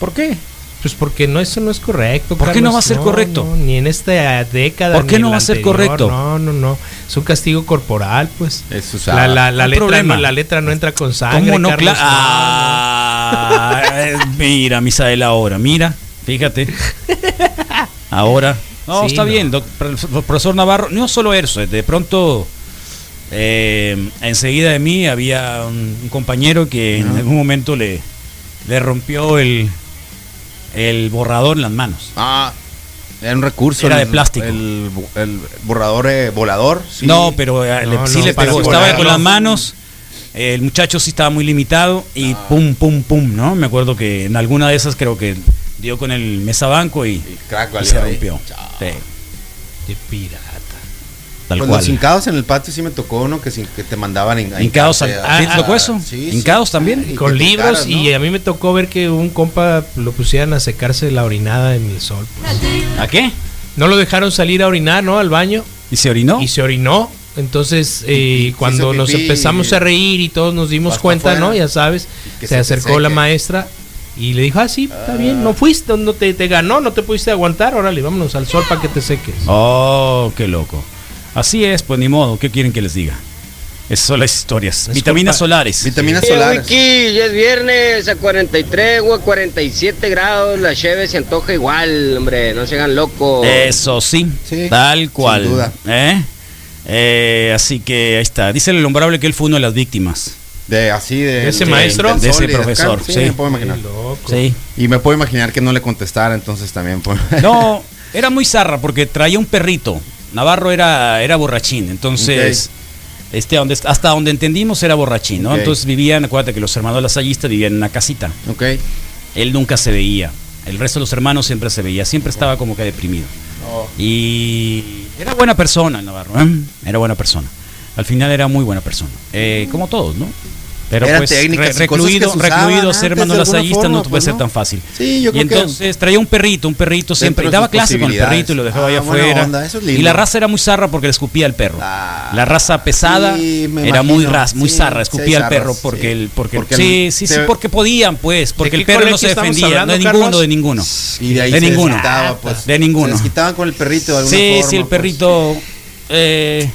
¿Por qué? Pues porque no, eso no es correcto. ¿Por qué no va a ser No, correcto? no, ni en esta década. ¿Por qué ni no va a ser correcto? No, no, no. Es un castigo corporal, pues. Es La, la, la letra, no, la letra no entra con sangre. ¿Cómo no? Carlos, Cla- Ah, eh, mira, Misael, ahora, mira, fíjate. Ahora. No, Sí, está no. bien, profesor Navarro. No solo eso, de pronto, eh, enseguida de mí había un, un compañero que en algún momento le, le rompió el, el borrador en las manos. Ah, era un recurso. Era el- de plástico. El, el borrador eh, volador. sí. No, pero eh, le- No, sí no, le pegó. Estaba con las manos. El muchacho sí estaba muy limitado y Ah. pum, pum, pum, ¿no? Me acuerdo que en alguna de esas creo que dio con el mesabanco y, Y crack, y valió se rompió. Sí, pirata. Tal Pues cual. los hincados en el patio sí me tocó uno que, te mandaban a Hincados ¿Ah, a- te tocó eso? Sí, sí. ¿Hincados también? Y Con libros y a mí me tocó ver que un compa lo pusieran a secarse la orinada en el sol. pues. ¿A qué? No lo dejaron salir a orinar, ¿no? Al baño. ¿Y se orinó? Y se orinó. Entonces, eh, cuando nos empezamos a reír y todos nos dimos cuenta, afuera. ¿no? Ya sabes, se acercó la maestra y le dijo, ah, sí, está bien, no fuiste, no te, te ganó, no te pudiste aguantar, órale, vámonos al sol para que te seques. Oh, qué loco. Así es, pues ni modo. ¿Qué quieren que les diga? Esas son las historias. Es Vitaminas culpa- solares. Vitaminas solares. Wiki, ya es viernes a 43 o a 47 grados. La cheve se antoja igual, hombre. No se hagan locos. Eso sí, Sí, tal cual. sin duda. ¿Eh? Eh, así que ahí está. Dice el innombrable que él fue uno de las víctimas. De así de. ¿De ese de- maestro? De ese profesor, Sí, sí. me puedo imaginar. Qué loco. Sí. Y me puedo imaginar que no le contestara, entonces también. pues. No, era muy zarra porque traía un perrito. Navarro era, era borrachín, entonces este, donde, hasta donde entendimos era borrachín, ¿no? Entonces vivían, acuérdate que los hermanos lasallistas vivían en una casita. ok. Él nunca se veía. El resto de los hermanos siempre se veía, siempre estaba como que deprimido. Oh. Y era buena persona el Navarro, ¿eh? Era buena persona. Al final era muy buena persona. Eh, como todos, ¿no? Pero Eran pues re- y recluido, recluido ser hermano lasallista forma, no puede pues, ser ¿no? tan fácil. Sí, yo y creo que- entonces traía un perrito, un perrito siempre. Y daba clase con el perrito y lo dejaba Ah, allá buena afuera. onda, eso es y la raza era muy zarra porque le escupía al perro. Ah, la raza pesada sí, era muy ras, muy Sí, zarra, sí, escupía al perro porque sí. el porque, Porque sí, el- sí, sí, te- porque podían, pues, porque el perro no se defendía, hablando, de ninguno, Carlos? de ninguno. Y de ahí de se ninguno. desquitaba, pues. De ninguno. Se desquitaban con el perrito de alguna Sí, sí, el pues. perrito. eh,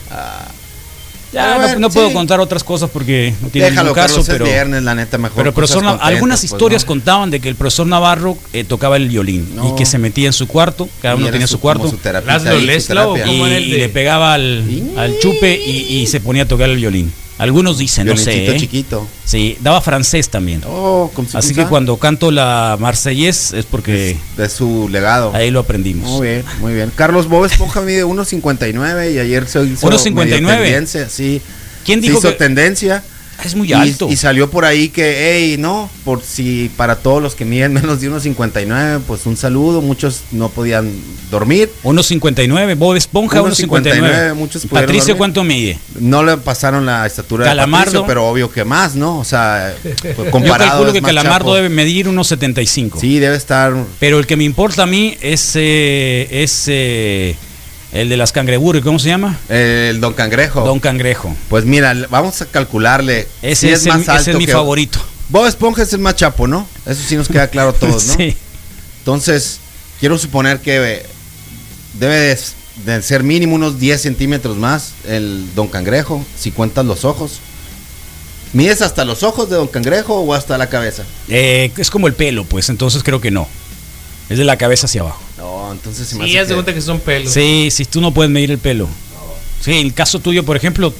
ya Pero no, puedo sí. contar otras cosas porque no tiene Déjalo, ningún caso, Carlos, pero. es viernes, la neta, mejor. Pero el profesor, algunas pues, historias ¿no? contaban de que el profesor Navarro eh, tocaba el violín No. y que se metía en su cuarto, cada uno tenía su, cuarto, como su terapia Laszlo ahí, su Leslau, terapia. y, ¿Cómo era el y de- le pegaba al, al chupe y, y se ponía a tocar el violín. Algunos dicen, no sé. ¿eh? chiquito. Sí, daba francés también. Oh, Así que cuando canto la Marsellés es porque De su legado. ahí lo aprendimos. Muy bien, muy bien. Carlos Bob Esponja mide 1.59 y ayer se hizo 1.59. medio tendencia, sí. ¿Quién Se dijo hizo que tendencia? Es muy alto? Y, salió por ahí que, hey, no, por si para todos los que miden menos de 1.59, pues un saludo. Muchos no podían dormir. 1.59, Bob Esponja 1.59, 1.59. muchos Patricio, dormir. ¿cuánto mide? No le pasaron la estatura Calamardo. de Patricio, pero obvio que más, ¿no? O sea, pues, Yo comparado calculo es que Calamardo chapo. debe medir 1.75. Sí, debe estar Pero el que me importa a mí es, eh, es eh, el de las cangreburgas, ¿cómo se llama? el Don Cangrejo. Don Cangrejo. Pues mira, vamos a calcularle. Ese, si es, el- ese es mi que- favorito. Bob Esponja es el más chapo, ¿no? Eso sí nos queda claro a todos, ¿no? Sí. Entonces, quiero suponer que eh, debe de, de ser mínimo unos 10 centímetros más el Don Cangrejo, si cuentas los ojos. ¿Mides hasta los ojos de Don Cangrejo o hasta la cabeza? Eh, es como el pelo, pues, entonces creo que no. Es de la cabeza hacia abajo. No, entonces se me Sí, hace haz de que- cuenta que son pelos. Sí, si tú no puedes medir el pelo. Sí, en el caso tuyo, por ejemplo,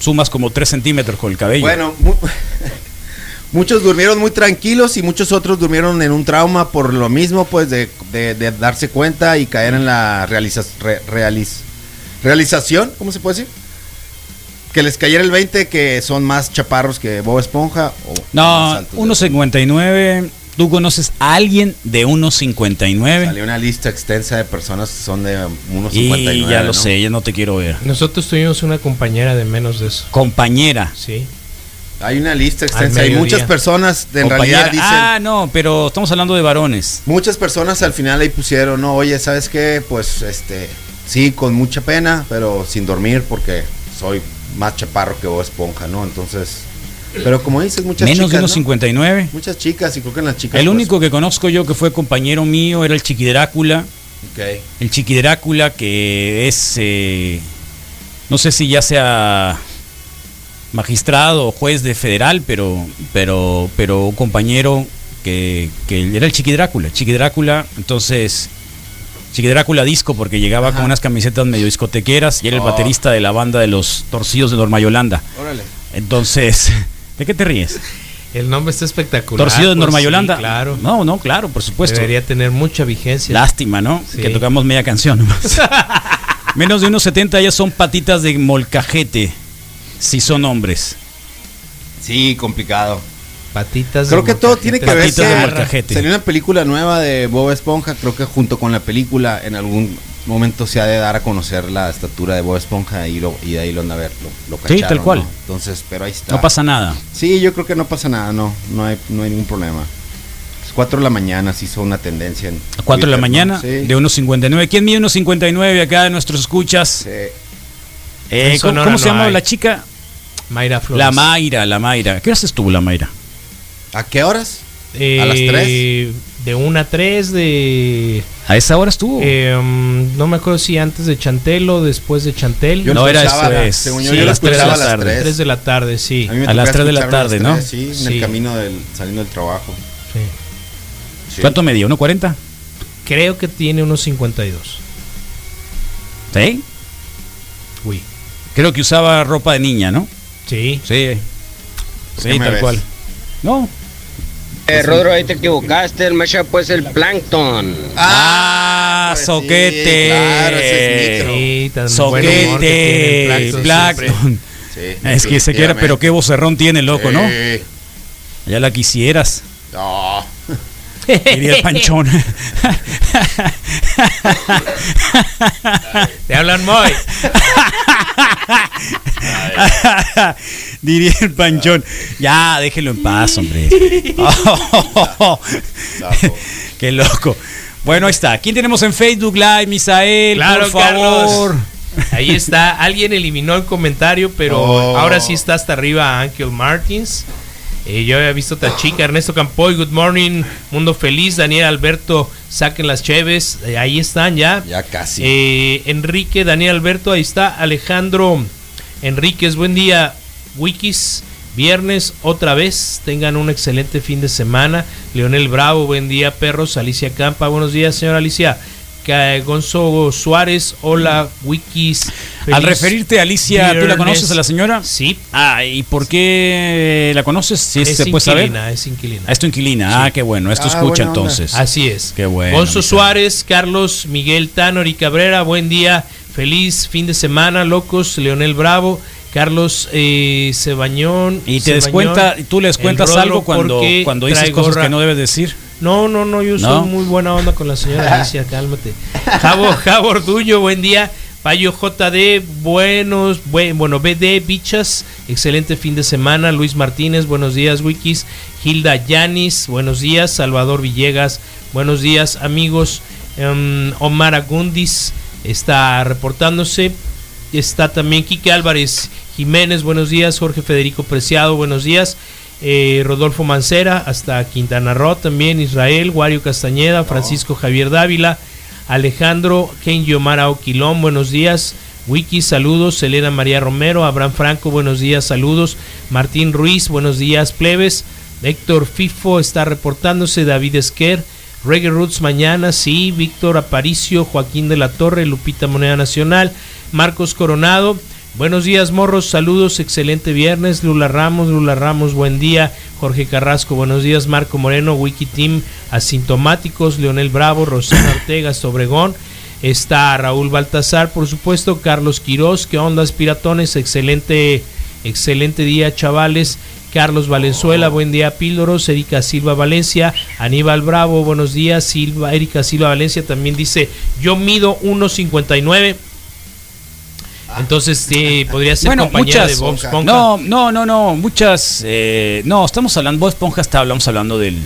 sumas como 3 centímetros con el cabello. Bueno, mu- muchos durmieron muy tranquilos y muchos otros durmieron en un trauma por lo mismo, pues de, de- de darse cuenta y caer en la realiza- re- realiz- realización, ¿cómo se puede decir? Que les cayera el 20 que son más chaparros que Bob Esponja. O no, más altos. 1.59. ¿Tú conoces a alguien de 1.59? Salió una lista extensa de personas que son de 1.59. Y ya lo ¿no? sé, ya no te quiero ver. Nosotros tuvimos una compañera de menos de eso. Compañera. Sí. Hay una lista extensa. Hay muchas personas, de en Compañera. realidad dicen... Ah, no, pero estamos hablando de varones. Muchas personas al final ahí pusieron, no, oye, ¿sabes qué? Pues este Sí, con mucha pena, pero sin dormir porque soy más chaparro que vos, esponja, ¿no? Entonces, pero como dices, muchas Menos de chicas, unos ¿no? 59. Muchas chicas y creo que en las chicas. El pues, único que conozco yo que fue compañero mío era el Chiqui Drácula. ok. El Chiqui Drácula que es, eh, no sé si ya sea magistrado o juez de federal, pero, pero, pero un compañero que, que era el Chiqui Drácula. Chiqui Drácula, entonces, Chiqui Drácula disco porque llegaba con unas camisetas medio discotequeras y era el Oh. baterista de la banda de los Torcidos de Norma Yolanda. Órale. Entonces, ¿de qué te ríes? El nombre está espectacular. Torcido de pues, Norma sí, Yolanda. claro. No, no, claro, por supuesto. Debería tener mucha vigencia. Lástima, ¿no? Sí. Que tocamos media canción nomás. Menos de unos 70 ya son patitas de molcajete. Si son hombres. Sí, complicado. Patitas. Creo de que todo tiene que ver Patitas de molcajete. salió una película nueva de Bob Esponja, creo que junto con la película en algún momento se ha de dar a conocer la estatura de Bob Esponja y, lo, y de ahí lo, han de ver, lo, lo Sí, cacharon, tal cual. ¿no? Entonces, pero ahí está. No pasa nada. Sí, yo creo que no pasa nada, no, no hay, no hay ningún problema. Es 4 de la mañana, sí son una tendencia en A 4 de la Twitter, ¿no? mañana, Sí. de unos 59. ¿Quién mide unos 59 acá de nuestros escuchas? Sí. Eh, ¿Cómo, se llama hay. la chica? Mayra Flores. La Mayra, la Mayra. ¿Qué haces tú, la Mayra? ¿A qué horas? Eh, ¿A las tres? De 1 a 3 de... ¿A esa hora estuvo? eh, no me acuerdo si antes de Chantel o después de Chantel. Yo No, era después. según yo, Sí, yo a las tres de escuchaba la tarde. 3. 3 de la tarde, sí. A, A las tocaba tres de la tarde, ¿no? Sí, en Sí. el camino del saliendo del trabajo. sí. Sí. ¿Cuánto medía? ¿1.40? Creo que tiene unos 52. ¿Sí? Uy. Creo que usaba ropa de niña, ¿no? Sí. Sí. ¿Por Sí, tal ves? cual. No. Eh, Rodro, ahí te equivocaste, el mecha pues el plancton. Ah, pues sí, soquete. claro, ese es micro. Sí, Soquete. Plankton Blackton. Sí, Es que se quiera, pero qué vocerrón tiene, loco, ¿no? Sí. Ya la quisieras. No. Diría el panchón. Te hablan muy. Diría el panchón. Ya, déjelo en paz, hombre. Qué loco. Bueno, ahí está. ¿Quién tenemos en Facebook Live, Misael? Claro, por favor. Carlos. Ahí está. Alguien eliminó el comentario, pero Oh. ahora sí está hasta arriba Ángel Martins. Eh, yo había visto otra chica, Ernesto Campoy, Good Morning, Mundo Feliz, Daniel Alberto, saquen las cheves, eh, ahí están ya. Ya casi. Eh, Enrique, Daniel Alberto, ahí está. Alejandro Enríquez, buen día. Wikis, viernes otra vez. Tengan un excelente fin de semana. Leonel Bravo, buen día, perros. Alicia Campa, buenos días, señora Alicia. Gonzo Suárez, hola, Wikis. Al referirte a Alicia, ¿tú la conoces a la señora? Sí, Ah, ¿y por qué la conoces? Si es se puede saber. inquilina, es inquilina. Ah, es tu inquilina. Ah, qué bueno. Esto Ah, escucha entonces. Así es. Qué bueno, Gonzo Suárez, Carlos, Miguel Tanor y Cabrera, buen día, feliz fin de semana, locos, Leonel Bravo, Carlos eh, Cebañón. Y te Cebañón, descuenta, tú les cuentas algo cuando, cuando dices cosas gorra. que no debes decir. No, no, no, yo ¿No? soy muy buena onda con la señora Alicia, cálmate. Javo, Javo Orduño, buen día. Payo JD, buenos, buen, bueno, BD, bichas, excelente fin de semana. Luis Martínez, buenos días, Wikis. Hilda Yanis, buenos días. Salvador Villegas, buenos días, amigos. Em, Omar Agundis está reportándose. Está también Quique Álvarez Jiménez, buenos días. Jorge Federico Preciado, buenos días. Eh, Rodolfo Mancera, hasta Quintana Roo también, Israel, Wario Castañeda, Francisco Javier Dávila, Alejandro Kenji Omar Oquilón, buenos días. Wiki, saludos. Elena María Romero, Abraham Franco, buenos días, saludos. Martín Ruiz, buenos días, plebes. Héctor Fifo está reportándose, David Esquer. Reggae Roots mañana, sí. Víctor Aparicio, Joaquín de la Torre, Lupita Moneda Nacional, Marcos Coronado. Buenos días, morros, saludos, excelente viernes. Lula Ramos, Lula Ramos, buen día. Jorge Carrasco, buenos días. Marco Moreno, Wiki Team, asintomáticos. Leonel Bravo, Rosana Ortega, Sobregón. Está Raúl Baltazar, por supuesto. Carlos Quirós, ¿qué ondas, piratones? Excelente, excelente día, chavales. Carlos Valenzuela, buen día, Píldoros. Erika Silva Valencia, Aníbal Bravo, buenos días. Silva, Erika Silva Valencia también dice: Yo mido 1.59. Entonces, sí, podría ser Bueno, compañera muchas. de Bob Esponja. No, no, no, no. Muchas. eh, no, estamos hablando. Bob Esponja está, hablamos hablando del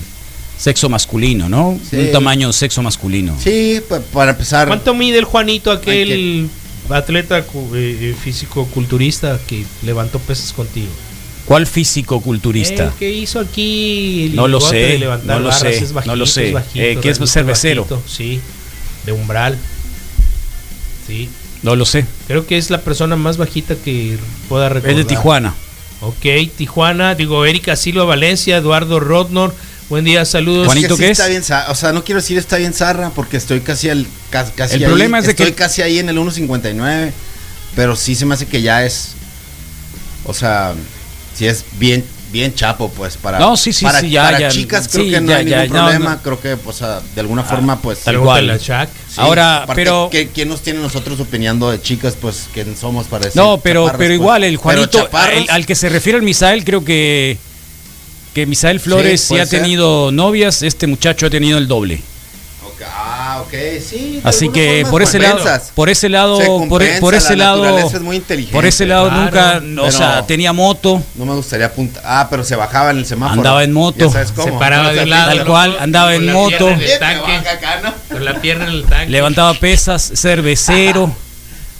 Sexo masculino, ¿no? Sí. Un tamaño sexo masculino. Sí, pa- para empezar. ¿Cuánto mide el Juanito, aquel Hay atleta eh, eh, físico-culturista que levantó pesas contigo? ¿Cuál físico culturista? El que hizo aquí el No lo sé, de levantar no lo barras, sé, es bajito, no lo sé. es bajito, Eh, que es realmente cervecero. bajito, sí, de umbral. Sí, No lo sé. creo que es la persona más bajita que pueda recordar. Es de Tijuana. Ok, Tijuana, digo Erika Silva Valencia, Eduardo Rodnor. Buen día, saludos. Juanito, que sí ¿qué es? está bien o sea, no quiero decir está bien zarra porque estoy casi al ca- casi El ahí, problema es de estoy que- casi ahí en el 1.59, pero sí se me hace que ya es o sea, sí es bien bien chapo pues para No, sí, sí, para, sí, ya, para ya, chicas creo sí, que no ya, hay ya, ningún problema, no. creo que pues a- de alguna forma pues Tal igual. la. Sí, Ahora, pero- ¿qué- ¿quién nos tiene nosotros opinando de chicas pues quién somos para decir No, pero, pero pues? igual, el Juanito, el- al que se refiere el Misael, creo que, que Misael Flores Sí, puede ha ser. tenido novias, este muchacho ha tenido el doble. Ok, sí. Así que por ese lado, por ese lado, Se por, ese la lado, naturaleza es muy inteligente. por ese lado Claro, nunca, o sea, tenía moto, No me gustaría apuntar. Ah, pero se bajaba en el semáforo. Andaba en moto. Ya sabes cómo. Se paraba No, de un lado. tal cual, andaba en moto. Con la pierna en el tanque. levantaba pesas, cervecero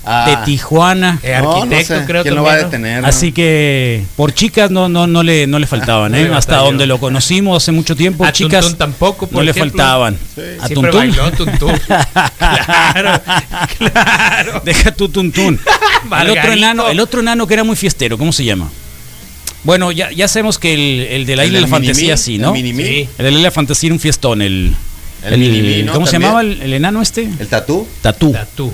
Ah, de Tijuana. Eh, no, no arquitecto, sé, creo ¿Quién lo va a ¿no? detener? Así que por chicas no no no le no le faltaban, no ¿eh? Hasta donde lo conocimos hace mucho tiempo, A chicas Tuntún tampoco, por no le faltaban. A Siempre Tuntún. bailó Tuntún. claro, claro. Deja tu tuntún. el otro enano, el otro enano que era muy fiestero, ¿cómo se llama? Bueno, ya, ya sabemos que el, el de la isla de la fantasía sí, ¿no? Sí. El de la isla de la fantasía era un fiestón, el, ¿no? ¿Cómo se llamaba el, el enano este? ¿El tatú? Tatú. Tatú.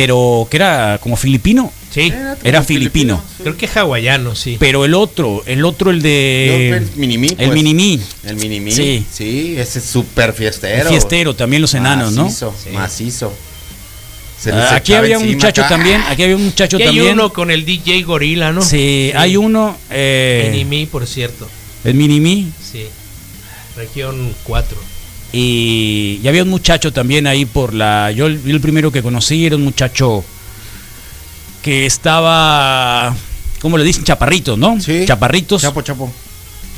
Pero que era como filipino. Sí. Era filipino. Creo que hawaiano, sí. Pero el otro, el otro, el de. el Minimí. el pues. Minimí. El Minimí. Sí. Sí. ese es súper fiestero. El fiestero, también los enanos, ¿no? Macizo, Sí. Macizo. Se Ah, aquí había un muchacho acá. también. Aquí había un muchacho Y hay también. uno con el DJ Gorila, ¿no? Sí, hay uno. Eh, Minimi, por cierto. el Minimí. Sí. Región 4. Y, y había un muchacho también ahí por la. Yo el, primero que conocí era un muchacho que estaba. ¿Cómo le dicen? Chaparritos, ¿no? Sí. Chaparritos. Chapo, chapo.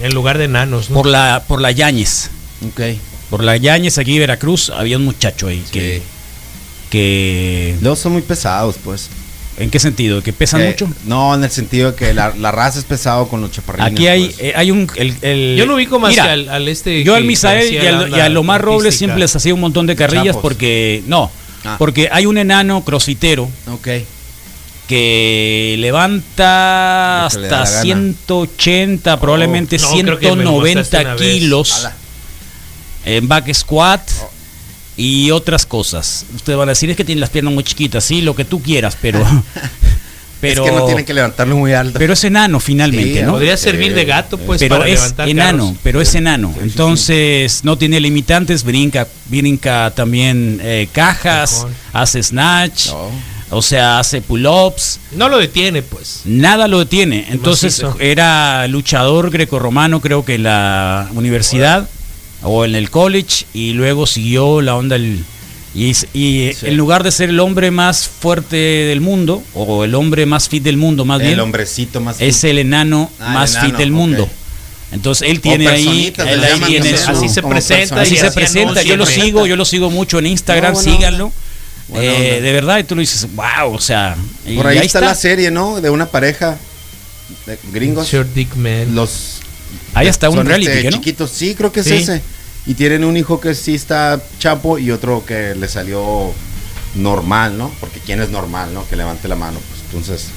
En lugar de enanos, ¿no? Por la, por la Yañez. Ok. Por la Yañez, aquí en Veracruz, había un muchacho ahí que. Sí. que Luego son muy pesados, pues. ¿En qué sentido? ¿Que pesan Eh, mucho? No, en el sentido de que la, la raza es pesado con los chaparrines. Aquí hay, pues. eh, hay un. El, el- Yo lo ubico más Mira, que al, al este. Yo al Misael y al, y Omar Robles siempre les hacía un montón de carrillas Chapos. porque. No, Ah. porque hay un enano crositero Ok. que levanta que hasta la gana. 180, probablemente no, creo que me lo mostraste 190 una vez. kilos en back squat y otras cosas. Ustedes van a decir es que tiene las piernas muy chiquitas, sí, lo que tú quieras, pero. pero es que no tienen que levantarlo muy alto. pero es enano finalmente, Sí, ¿no? Podría servir de gato, pues, pero para es levantar enano, carros. pero es enano. Sí, sí, Entonces no tiene limitantes, brinca, brinca también eh, cajas, hace snatch, No. o sea, hace pull-ups. No lo detiene, pues. Nada lo detiene. Entonces era luchador grecorromano, creo que en la universidad o en el college, y luego siguió la onda el, y, Sí. en lugar de ser el hombre más fuerte del mundo o el hombre más fit del mundo, más el bien, hombrecito más. es el enano Ah, el más enano, fit del mundo. Entonces él tiene ahí, él ahí tiene su- Así se presenta así y se presenta. Yo lo sigo, yo lo sigo mucho en Instagram, No, síganlo. Eh, de verdad, y tú lo dices, wow, o sea, y Por ahí, está, la serie, ¿no? De una pareja de gringos. Short Dick Man. Los Ahí está un reality, este, ¿qué no? chiquitos. Sí, creo que es Sí. ese. Y tienen un hijo que sí está chapo y otro que le salió normal, ¿no? Porque quién es normal, ¿no? Que levante la mano. Pues entonces,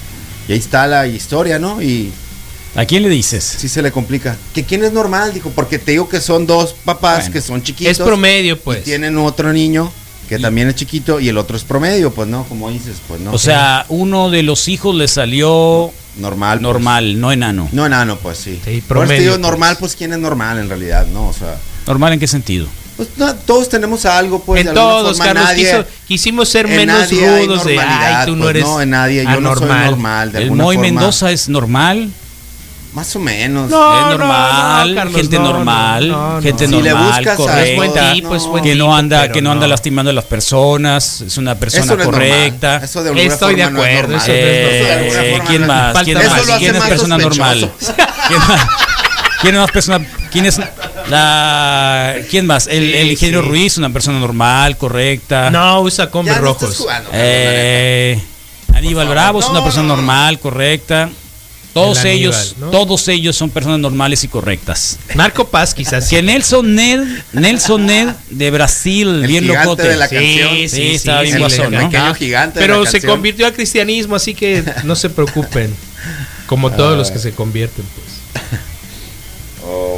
y ahí está la historia, ¿no? Y ¿A quién le dices? sí se le complica. ¿Que quién es normal? Dijo, porque te digo que son dos papás Bueno. que son chiquitos. es promedio, Y pues. tienen otro niño que también es chiquito y el otro es promedio, pues no, como dices, pues no. O sea, uno de los hijos le salió normal. pues. normal, no enano. No enano, pues sí. Sí, Por eso te promedio, digo, pues. normal, pues quién es normal en realidad, ¿no? O sea, ¿Normal en qué sentido? pues no, todos tenemos algo, pues. en de alguna todos, forma, Carlos, nadie- quiso- quisimos ser en menos rudos de, ay, tú no pues, eres no, en nadie, yo no soy anormal". normal. De ¿El Moy forma, Mendoza es normal? Más o menos. No, es normal, no, Carlos, gente no, normal, no, no, gente no. Si le normal, buscas correcta, Es buen tipo, es buen que no anda, que no anda no. lastimando a las personas, es una persona Eso no es correcta. normal. Eso de alguna Estoy de acuerdo, normal. eso no es Eh, Eso de alguna forma ¿Quién más? ¿Quién más. más? Eso lo hace ¿Quién es más persona normal? ¿Quién más? ¿Quién es persona? ¿Quién es? La, ¿Quién más? El, Sí, el ingeniero sí. Ruiz, una persona normal, correcta. No, usa combes Ya no estás rojos. jugando, Eh, Aníbal favor. Bravo es una persona no, no. normal, correcta. Todos El Aníbal, ellos, ¿no? todos ellos son personas normales y correctas. Marco Paz quizás. Que Nelson Ned, Nelson Ned de Brasil, El bien gigante locote. de la Sí, canción. sí, Sí, sí, estaba bien guasón, ¿no? pequeño Ah, gigante de Pero la se canción. convirtió al cristianismo, así que no se preocupen. Como todos los que se convierten, pues.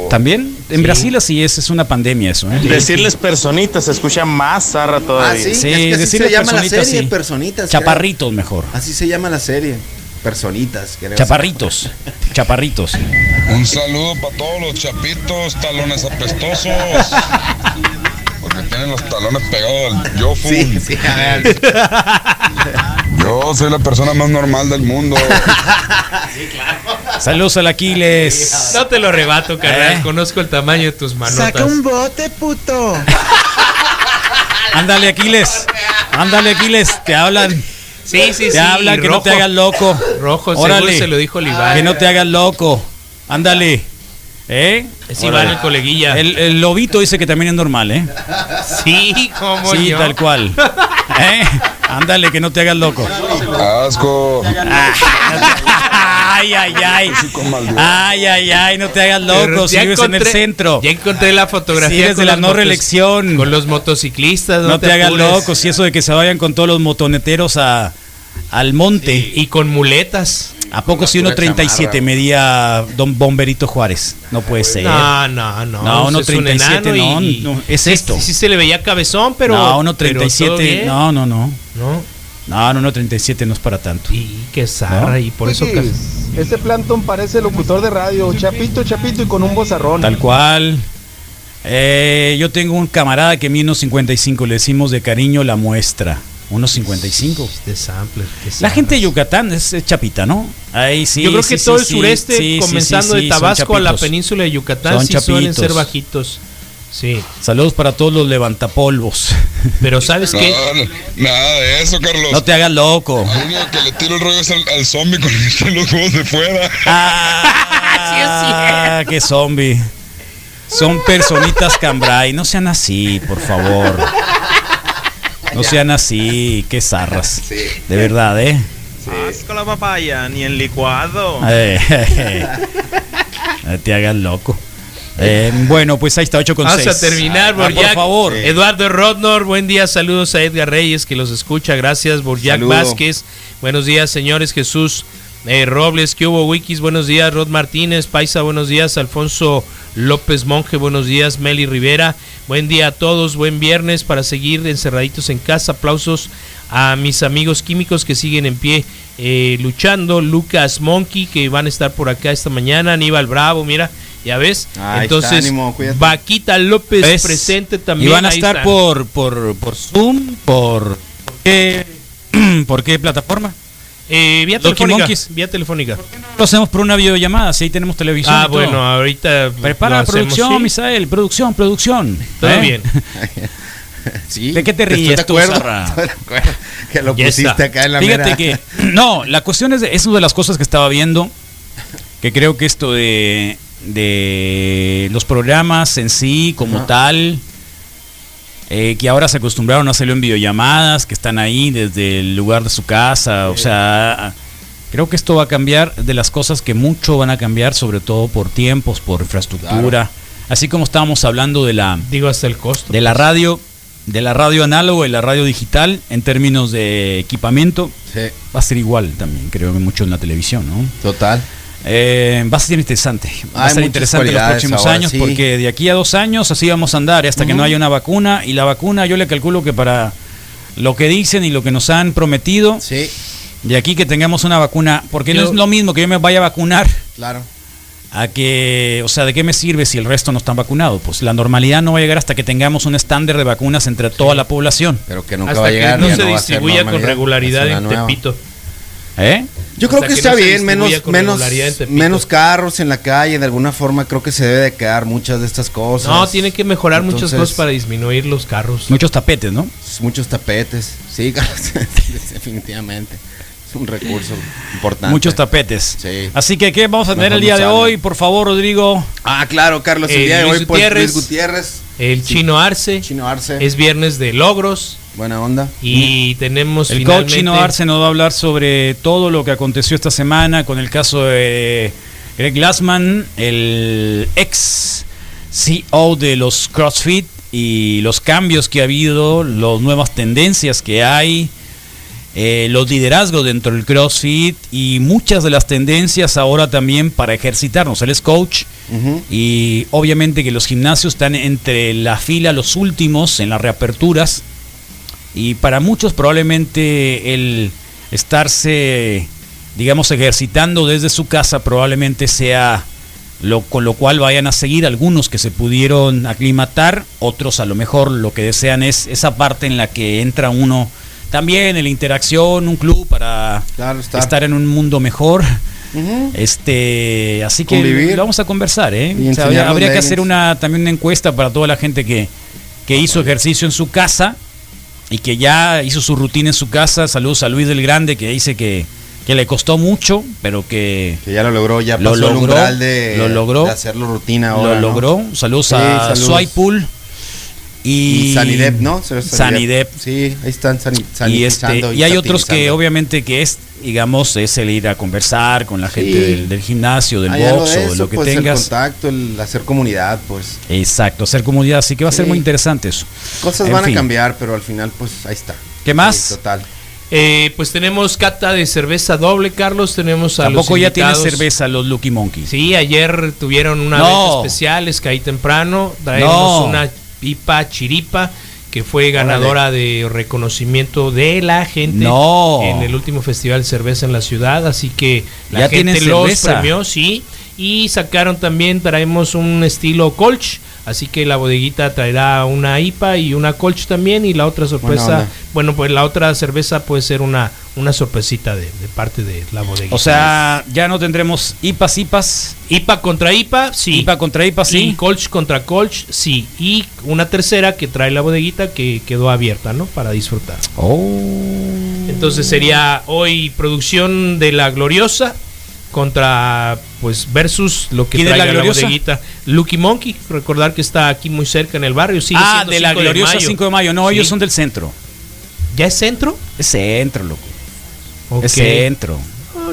También en Sí. Brasil así es, es una pandemia eso. ¿eh? Decirles personitas se escucha más zarra Ah, todavía. sí, Sí, es que así se llama la personitas, serie, sí. personitas. Chaparritos mejor. Así se llama la serie. Personitas, creo. Chaparritos. Chaparritos. Un saludo para todos los chapitos, talones apestosos. Porque tienen los talones pegados al Yofu. Sí, sí, a ver. Yo soy la persona más normal del mundo. Saludos al Aquiles. No te lo rebato, carnal. Eh. Conozco el tamaño de tus manotas. bote, puto. Ándale, Aquiles. Ándale, Aquiles. Te hablan. Sí, sí, Te sí. hablan que no te hagas loco. Rojo, Órale. se lo dijo Oliván. Que no te hagas loco. Ándale. ¿Eh? Es Iván el coleguilla. El, el lobito dice que también es normal, ¿eh? Sí, como Sí, yo. tal cual. ¿Eh? Ándale, que no te hagas loco. Asco. Ay, ay, ay. Ay, ay, ay, no te hagas loco. Si ya vives en el centro. Ya encontré la fotografía. Si eres con de la los no reelección. Con los motociclistas. No te hagas loco. Si eso de que se vayan con todos los motoneteros a, al monte. Y con muletas. ¿A poco si pura 1.37 chamarra. medía Don Bomberito Juárez? No puede ser. No, no, no. No, pues es un 1.37 enano no, y- no, es sí, esto. Sí, sí se le veía cabezón, pero. no, pero todo 1.37. bien. No, no, no. No. No, no, no, 37 no es para tanto. Y qué zarra. ¿No? Y por eso. Wikis, Este plantón parece locutor de radio, chapito, chapito y con un bozarrón. Tal cual. Eh, yo tengo un camarada que mide unos 55, le decimos de cariño la muestra. Unos 55. De sampler. La gente de Yucatán es, es chapita, ¿no? Ahí sí. Yo creo sí, que sí, todo el sureste, sí, comenzando sí, sí, de Tabasco a la chapitos. península de Yucatán, Son sí suelen chapitos. ser bajitos. Sí. Saludos para todos los levantapolvos. Pero ¿sabes qué? No, nada de eso, Carlos. No te hagas loco. Al único que le tiro el rollo es al, al zombie con el que los huevos de fuera. Ah, qué zombie. Son personitas cambrai. No sean así, por favor. No sean así, qué zarras. De verdad, ¿eh? Asco la papaya, ni en licuado. Eh, No te hagas loco. Eh, bueno, pues ahí está, 8 con Vamos 6. a terminar, por Borjak. favor. Eduardo Rodnor, buen día, saludos a Edgar Reyes que los escucha, gracias, Borjak Saludo. Vázquez, buenos días, señores. Jesús eh, Robles, que hubo Wikis, buenos días, Rod Martínez, Paisa, buenos días, Alfonso López Monje, buenos días, Meli Rivera, buen día a todos, buen viernes para seguir encerraditos en casa, aplausos a mis amigos químicos que siguen en pie eh, luchando, Lucas Monkey que van a estar por acá esta mañana, Aníbal Bravo, mira, ya ves, Ahí está, entonces ánimo, cuídate. Vaquita López ¿Ves? presente también. Y van a ahí estar están. por, por, por Zoom, por... ¿Por qué, ¿Por qué plataforma? Eh, vía telefónica. Vía telefónica. Lo hacemos por una videollamada, si ahí tenemos televisión. Ah, y todo. bueno, ahorita. Prepara lo la hacemos, producción, sí. Misael, producción, producción. Todo ¿Eh? bien. Sí, ¿De qué te estoy ríes de acuerdo, estoy de acuerdo Que lo Ya pusiste está. acá en la Fíjate mera- que, no, la cuestión es, de, es una de las cosas que estaba viendo, que creo que esto de, de los programas en sí como Ajá. tal, eh, que ahora se acostumbraron a hacerlo en videollamadas, que están ahí desde el lugar de su casa, o sea, creo que esto va a cambiar de las cosas que mucho van a cambiar, sobre todo por tiempos, por infraestructura, así como estábamos hablando de la Digo, hasta el costo. de la radio, de la radio análogo y la radio digital en términos de equipamiento, Sí, va a ser igual también, creo que mucho en la televisión, ¿no? total. Eh, va a ser interesante, va a ser interesante los próximos ahora, años sí. porque de aquí a dos años así vamos a andar hasta que no haya una vacuna y la vacuna yo le calculo que para lo que dicen y lo que nos han prometido, Sí, de aquí que tengamos una vacuna, porque no es lo mismo que yo me vaya a vacunar claro. a que, o sea, ¿de qué me sirve si el resto no están vacunados? Pues la normalidad no va a llegar hasta que tengamos un estándar de vacunas entre toda la población. Pero que nunca hasta va a llegar. que no se distribuya con regularidad en nueva. Tepito. ¿Eh? Yo creo que, que está no bien, menos, menos, carros en la calle, de alguna forma creo que se debe de quedar muchas de estas cosas. No, tiene que mejorar muchas cosas para disminuir los carros. Muchos tapetes, ¿no? Muchos tapetes, sí, Carlos, definitivamente. Es un recurso importante. Muchos tapetes. Sí. Así que, ¿qué vamos a tener Mejor el día no de hoy? Por favor, Rodrigo. Ah, claro, Carlos. El Eh, día de Luis hoy, pues, Gutiérrez. Luis Gutiérrez. El Sí. Chino Arce. Chino Arce. Es viernes de logros. Buena onda. Y tenemos El finalmente... coach Chino Arce nos va a hablar sobre todo lo que aconteció esta semana con el caso de Greg Glassman, el ex CEO de los CrossFit y los cambios que ha habido, las nuevas tendencias que hay, eh, los liderazgos dentro del CrossFit y muchas de las tendencias ahora también para ejercitarnos. Él es coach y obviamente que los gimnasios están entre la fila los últimos en las reaperturas y para muchos probablemente el estarse digamos ejercitando desde su casa probablemente sea lo con lo cual vayan a seguir algunos que se pudieron aclimatar, otros a lo mejor lo que desean es esa parte en la que entra uno también en la interacción, un club para Claro estar en un mundo mejor. Este, así que Convivir. lo vamos a conversar, ¿eh? O sea, habría, habría que hacer una también una encuesta para toda la gente que, que hizo ejercicio en su casa y que ya hizo su rutina en su casa. Saludos a Luis del Grande que dice que, que le costó mucho, pero que Que ya lo logró, ya Lo pasó el logró, umbral de, lo logró. de hacerlo rutina lo ahora. ¿no? logró. Saludos Sí, a. Swipepool y, Y Sanidep, ¿no? Sanidep. Sí, ahí están sani- Y, este, sanitizando y hay otros que sanitizando. obviamente que es, digamos, es el ir a conversar con la gente Sí. del, del gimnasio, del box de o de lo que pues, tengas. El contacto, el hacer comunidad, pues. Exacto, hacer comunidad, así que va a ser muy interesante eso. Cosas En van fin. a cambiar, pero al final, pues ahí está. ¿Qué más? Sí, total. Eh, pues tenemos cata de cerveza doble, Carlos. Tenemos a Tampoco los ya invitados. cerveza los Lucky Monkeys. Sí, ayer tuvieron una No. venta especial, es que ahí temprano. Traemos No. una pipa chiripa que fue ganadora de reconocimiento de la gente No. en el último festival cerveza en la ciudad. Así que la Ya gente los cerveza. premió, sí. Y sacaron también, traemos un estilo Colch. Así que la bodeguita traerá una IPA y una Colch también. Y la otra sorpresa, bueno, pues la otra cerveza puede ser una, una sorpresita de, de parte de la bodeguita. O sea, ya no tendremos IPAs, IPAs. IPA contra IPA, sí. IPA contra IPA, Y sí. Colch contra Colch, sí. Y una tercera que trae la bodeguita que quedó abierta, ¿no? Para disfrutar. Oh. Entonces sería hoy producción de la gloriosa contra, pues, versus lo que ¿Quién es traiga la la, Gloriosa? bodeguita. Lucky Monkey, recordar que está aquí muy cerca en el barrio. Sigue ah, siendo de la 5 gloriosa mayo. 5 de mayo. No, Sí. ellos son del centro. ¿Ya es centro? Es centro, loco. Es centro.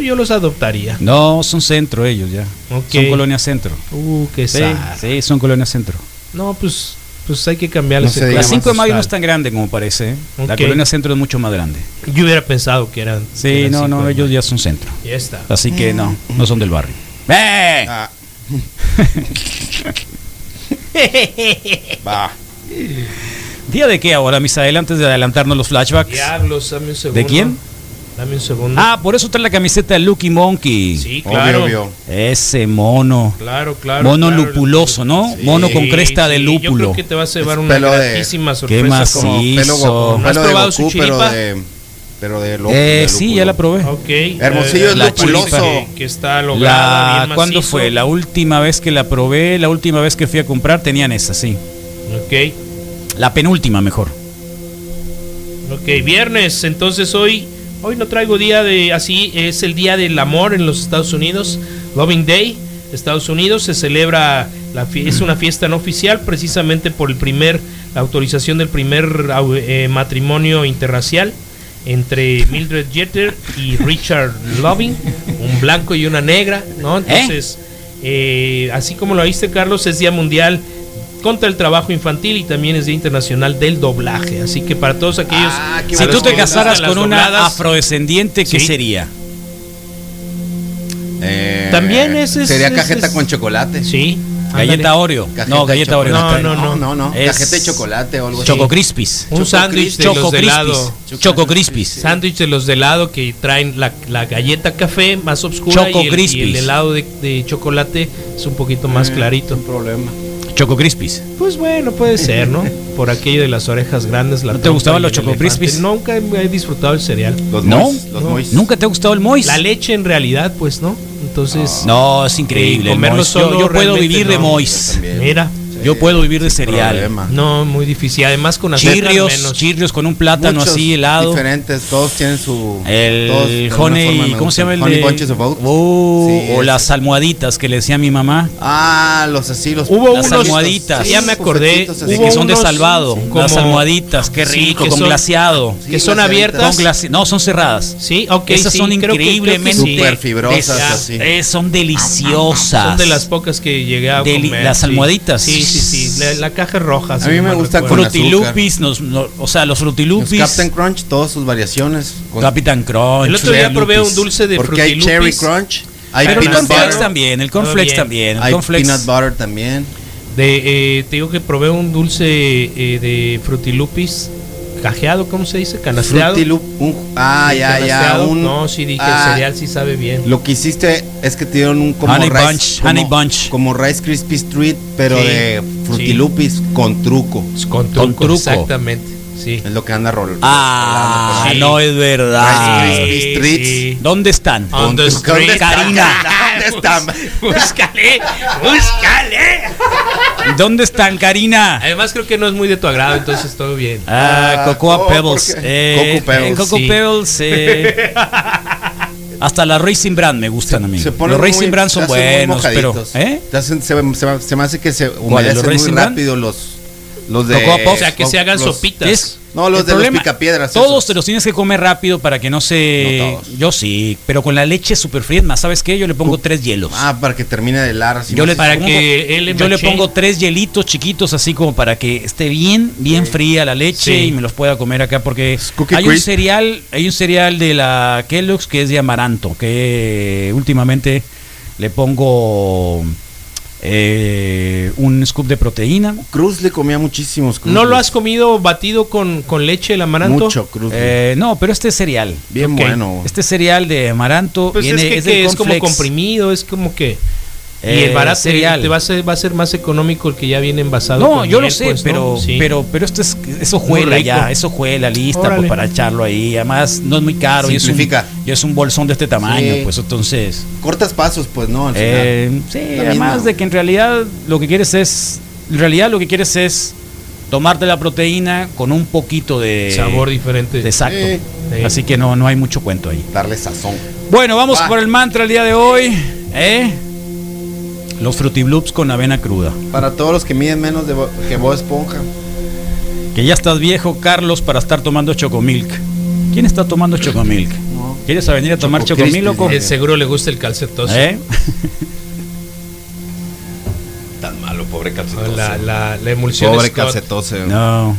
Yo los adoptaría. No, son centro ellos ya. Son colonia centro. Uh, qué Sí, sad. sí, son colonia centro. No, pues, pues hay que cambiarle No ese La más 5 de mayo no es tan grande como parece. ¿eh? La colonia centro es mucho más grande. Yo hubiera pensado que eran. que Sí, eran no, no, ellos ya son centro. Ya está. Así que no, no son del barrio. ¡Eh! Ah. Va. ¿Día de qué ahora, Misael? Antes de adelantarnos los flashbacks. Diablos, dame un segundo. ¿De quién? Dame un segundo. Ah, por eso trae la camiseta de Lucky Monkey. sí, claro. Obvio, obvio. Ese mono. Claro, claro. mono claro. lupuloso, ¿no? Sí, mono con cresta de sí, lúpulo. Yo creo que te vas a llevar una gratísima sorpresa. más como- Sí, Pelo. Goku, ¿No has pelo de probado su pero de. Pero de lo- Eh, de sí, lúpulo. ya la probé. Ok. Hermosillo es la lupuloso. Que, que está lograda, La, bien ¿Cuándo macizo. fue? La última vez que la probé, la última vez que fui a comprar, tenían esa, sí. Ok. La penúltima, mejor. Ok, viernes. Entonces hoy, hoy no traigo día de así. Es el día del amor en los Estados Unidos. Loving Day. Estados Unidos se celebra. La, es una fiesta no oficial precisamente por el primer la autorización del primer eh, matrimonio interracial entre Mildred Jeter y Richard Loving, un blanco y una negra, ¿no? Entonces, eh, así como lo viste, Carlos, es Día Mundial contra el trabajo infantil y también es Día Internacional del doblaje. Así que para todos aquellos. Ah, Si tú te casaras con una dobladas, afrodescendiente, ¿qué Sí. sería? Eh, También ese es- Sería es- cajeta es- con chocolate. Sí. Galleta. Oreo. Cajeta no, galleta Oreo. No, no, no, no. Es Cajeta de chocolate o algo así. Choco Crispis. Un sándwich de Choco los de helado. Choco Crispis. Sándwich de los de helado que traen la, la galleta café más oscura Choco y, el, y el helado de, de chocolate es un poquito más clarito. problema. Choco Crispis. Pues bueno, puede ser, ¿no? Por aquello de las orejas grandes. La ¿No te gustaban los Choco. Crispies? Nunca he disfrutado el cereal. Los ¿No? mois, los No. mois. ¿Nunca te ha gustado el Mois? La leche en realidad, pues no. Entonces, No, es increíble. Comerlo Mois. Yo- solo yo, puedo vivir de. Mois. Mira, Yo puedo vivir de cereal. problema. No, muy difícil. Además con Chirrios, menos. chirrios con un plátano Muchos así helado. Diferentes, todos tienen su. de El honey, ¿cómo se llama el de? Honey Bunches of Oats. Oh, Sí, o ese. las almohaditas que le decía a mi mamá. Ah, los así, los. Hubo Las unos, almohaditas. ya me acordé, hubo que son de salvado. como- las almohaditas, qué rico, que con son- glaseado. que son abiertas. Con glaci- no, son cerradas. Sí, ok, Esas sí, son increíblemente sí. Súper fibrosas, así. eh, son deliciosas. Son de las pocas que llegué a comer. las sí. almohaditas. Sí, sí, sí. La, la caja es roja. A mí me recuerdo. con Frutilupis, nos- no- o sea, los Los frutilupis. Captain Crunch, todas sus variaciones. con- Captain Crunch. El otro día probé un dulce de porque hay frutilupis. Cherry Crunch, hay Pero el Peanut cornflakes Butter, también, el cornflakes también. El hay cornflakes. Peanut Butter también. De, eh, te digo que probé un dulce eh, de frutilupis cajeado, ¿cómo se dice? Canasteado. Loop, un- ah, Sí, ya, ya. Un, no, sí dije, ah, el cereal sí sabe bien. Lo que hiciste es que te dieron un como Honey Rice, Bunch, como, Honey Bunch. como Rice Krispie Street, pero Sí, de Fruity sí. Loops con truco. Con truco, Con truco. exactamente. Sí. Es lo que anda rol. Ah, Sí. no es verdad. Rice Krispie. ¿Dónde están? On the ¿Dónde están? Karina. ¿Dónde están? Búscale, búscale. ¿Dónde están, Karina? Además creo que no es muy de tu agrado, entonces todo bien. Ah, Ah, Cocoa oh, Pebbles. Eh, Coco Pebbles, eh, Coco sí. Pebbles. eh. Hasta las Racing Brand me gustan a mí. Los Racing muy- Brand se son buenos, pero. ¿eh? Hacen- se, se- se me hace que se ¿Los humedecen muy rápido los, los de. O sea, que se hagan los- sopitas. Es- No, los el de problema, los picapiedras. Todos esos. te los tienes que comer rápido para que no se. No todos. Yo sí, pero con la leche super fría, más, ¿sabes qué? Yo le pongo tres hielos. Ah, para que termine de helar. así Yo le, para pongo- que él le yo le pongo tres hielitos chiquitos así como para que esté bien, bien fría la leche Sí. y me los pueda comer acá porque Cookie hay un Crisp. cereal, hay un cereal de la Kellogg's que es de amaranto, que últimamente le pongo eh, un scoop de proteína. Cruz le comía muchísimos. Cruz ¿No lo has comido batido con, con leche el amaranto? Mucho Cruz. Eh, no, pero este es cereal. Bien ok. bueno. Este cereal de amaranto Pues viene es que, es que del es como comprimido, es como que... y Eh, el barato cereal. te va a, ser, va a ser más económico el que ya viene envasado. No, con yo lo miel, sé, pues, ¿no? pero, Sí. pero, pero esto es, es hojuela rico. ya, es hojuela lista pues, para echarlo ahí. Además, no es muy caro y es, un, Simplifica. y es un bolsón de este tamaño, Sí. pues entonces. Cortas pasos, pues no. Al eh, sí, además misma. de que en realidad lo que quieres es. En realidad lo que quieres es tomarte la proteína con un poquito de. Sabor diferente. de exacto. Sí. Sí. Así que no, no hay mucho cuento ahí. Darle sazón. Bueno, vamos Va. por el mantra el día de hoy. ¿eh? Los frutiloops con avena cruda. Para todos los que miden menos de Bo- que Bob Esponja. Que ya estás viejo, Carlos, para estar tomando chocomilk. ¿Quién está tomando chocomilk? No. ¿Quieres a venir a tomar Choco chocomilk, loco? Eh, seguro le gusta el calcetoso. ¿Eh? Tan malo, pobre La, la, la emulsión Pobre Scott. calcetose. No.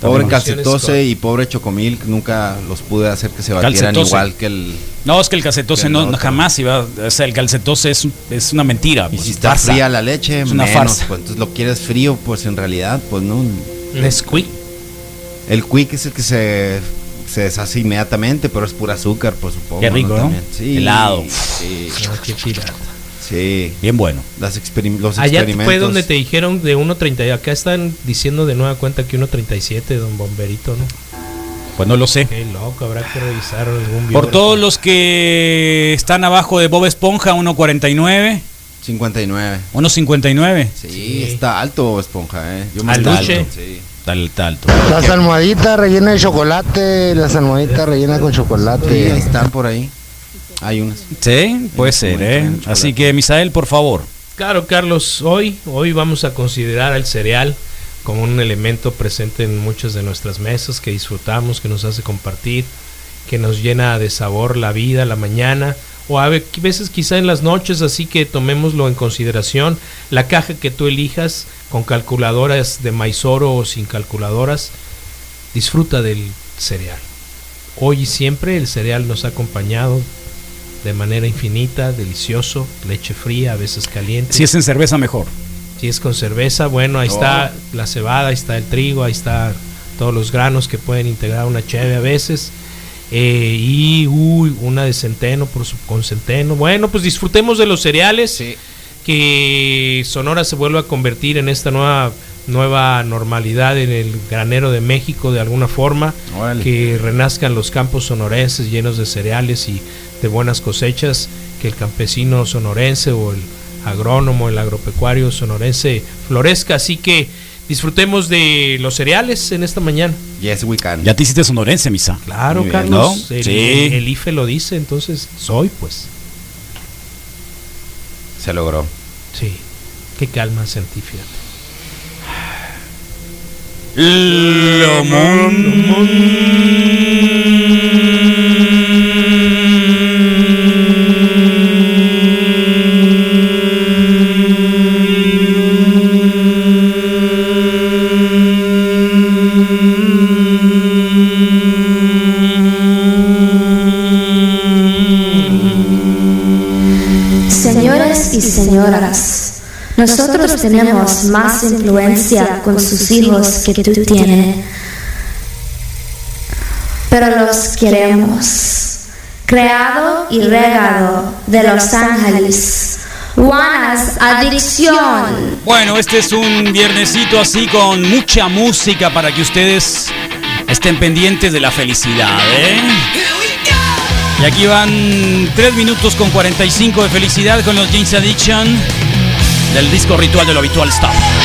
Pobre calcetose y pobre Chocomilk. Nunca los pude hacer que se batieran Calcetose. igual que el. No, es que el calcetose Que el no, jamás iba. O sea, el calcetose es, un- es una mentira. Y pues, si está farsa. fría la leche, Es una menos, farsa. pues, entonces lo quieres frío, pues en realidad, pues no. Nesquik. El quick es el que se, se deshace inmediatamente, pero es pura azúcar, por supuesto. Qué rico, ¿no? Sí, Helado. Sí, qué pirata. Sí. Bien bueno. Las experim- los Allá experimentos. fue donde te dijeron de 1.30. Acá están diciendo de nueva cuenta que 1.37, don Bomberito, ¿no? Pues no lo sé. Qué loco, habrá que revisar algún Por todos los que están abajo de Bob Esponja, 1.49, 59. 1.59. Sí, Sí. está alto Bob Esponja, eh. Yo me Alto. alto. Sí. Está, está alto. Las almohaditas rellenas de chocolate, las almohaditas rellenas con Sí, chocolate. están por ahí. Hay unas. Sí, puede Sí, ser, ¿eh? Así que, Misael, por favor. Claro, Carlos, hoy, hoy vamos a considerar el cereal como un elemento presente en muchas de nuestras mesas que disfrutamos, que nos hace compartir, que nos llena de sabor la vida, la mañana, o a ve- veces quizá en las noches, así que tomémoslo en consideración. La caja que tú elijas, con calculadoras de maizoro o sin calculadoras, disfruta del cereal. Hoy y siempre el cereal nos ha acompañado de manera infinita, delicioso, leche fría, a veces caliente. Si es en cerveza, mejor. Si es con cerveza, bueno, ahí está la cebada, ahí está el trigo, ahí está todos los granos que pueden integrar una cheve a veces. Eh, y uy, una de centeno por su, con centeno. Bueno, pues disfrutemos de los cereales. Que Sonora se vuelva a convertir en esta nueva nueva normalidad en el granero de México de alguna forma. Órale. Que renazcan los campos sonorenses llenos de cereales y de buenas cosechas. Que el campesino sonorense o el agrónomo, el agropecuario sonorense florezca. Así que disfrutemos de los cereales en esta mañana. Yes, we can. Ya te hiciste sonorense, misa. Claro, bien, Carlos. ¿no? El, Sí. el IFE lo dice, entonces soy, pues. Se logró. Sí. Qué calma sentí, fíjate. Señores nosotros tenemos más influencia con sus hijos que tú tienes, pero los queremos. Creado y regado de Los Ángeles, Juanas Adicción. Bueno, este es un viernesito así con mucha música para que ustedes estén pendientes de la felicidad, ¿eh? Y aquí van 3 minutos con 45 de felicidad con los James Addiction del disco ritual de lo habitual Stop.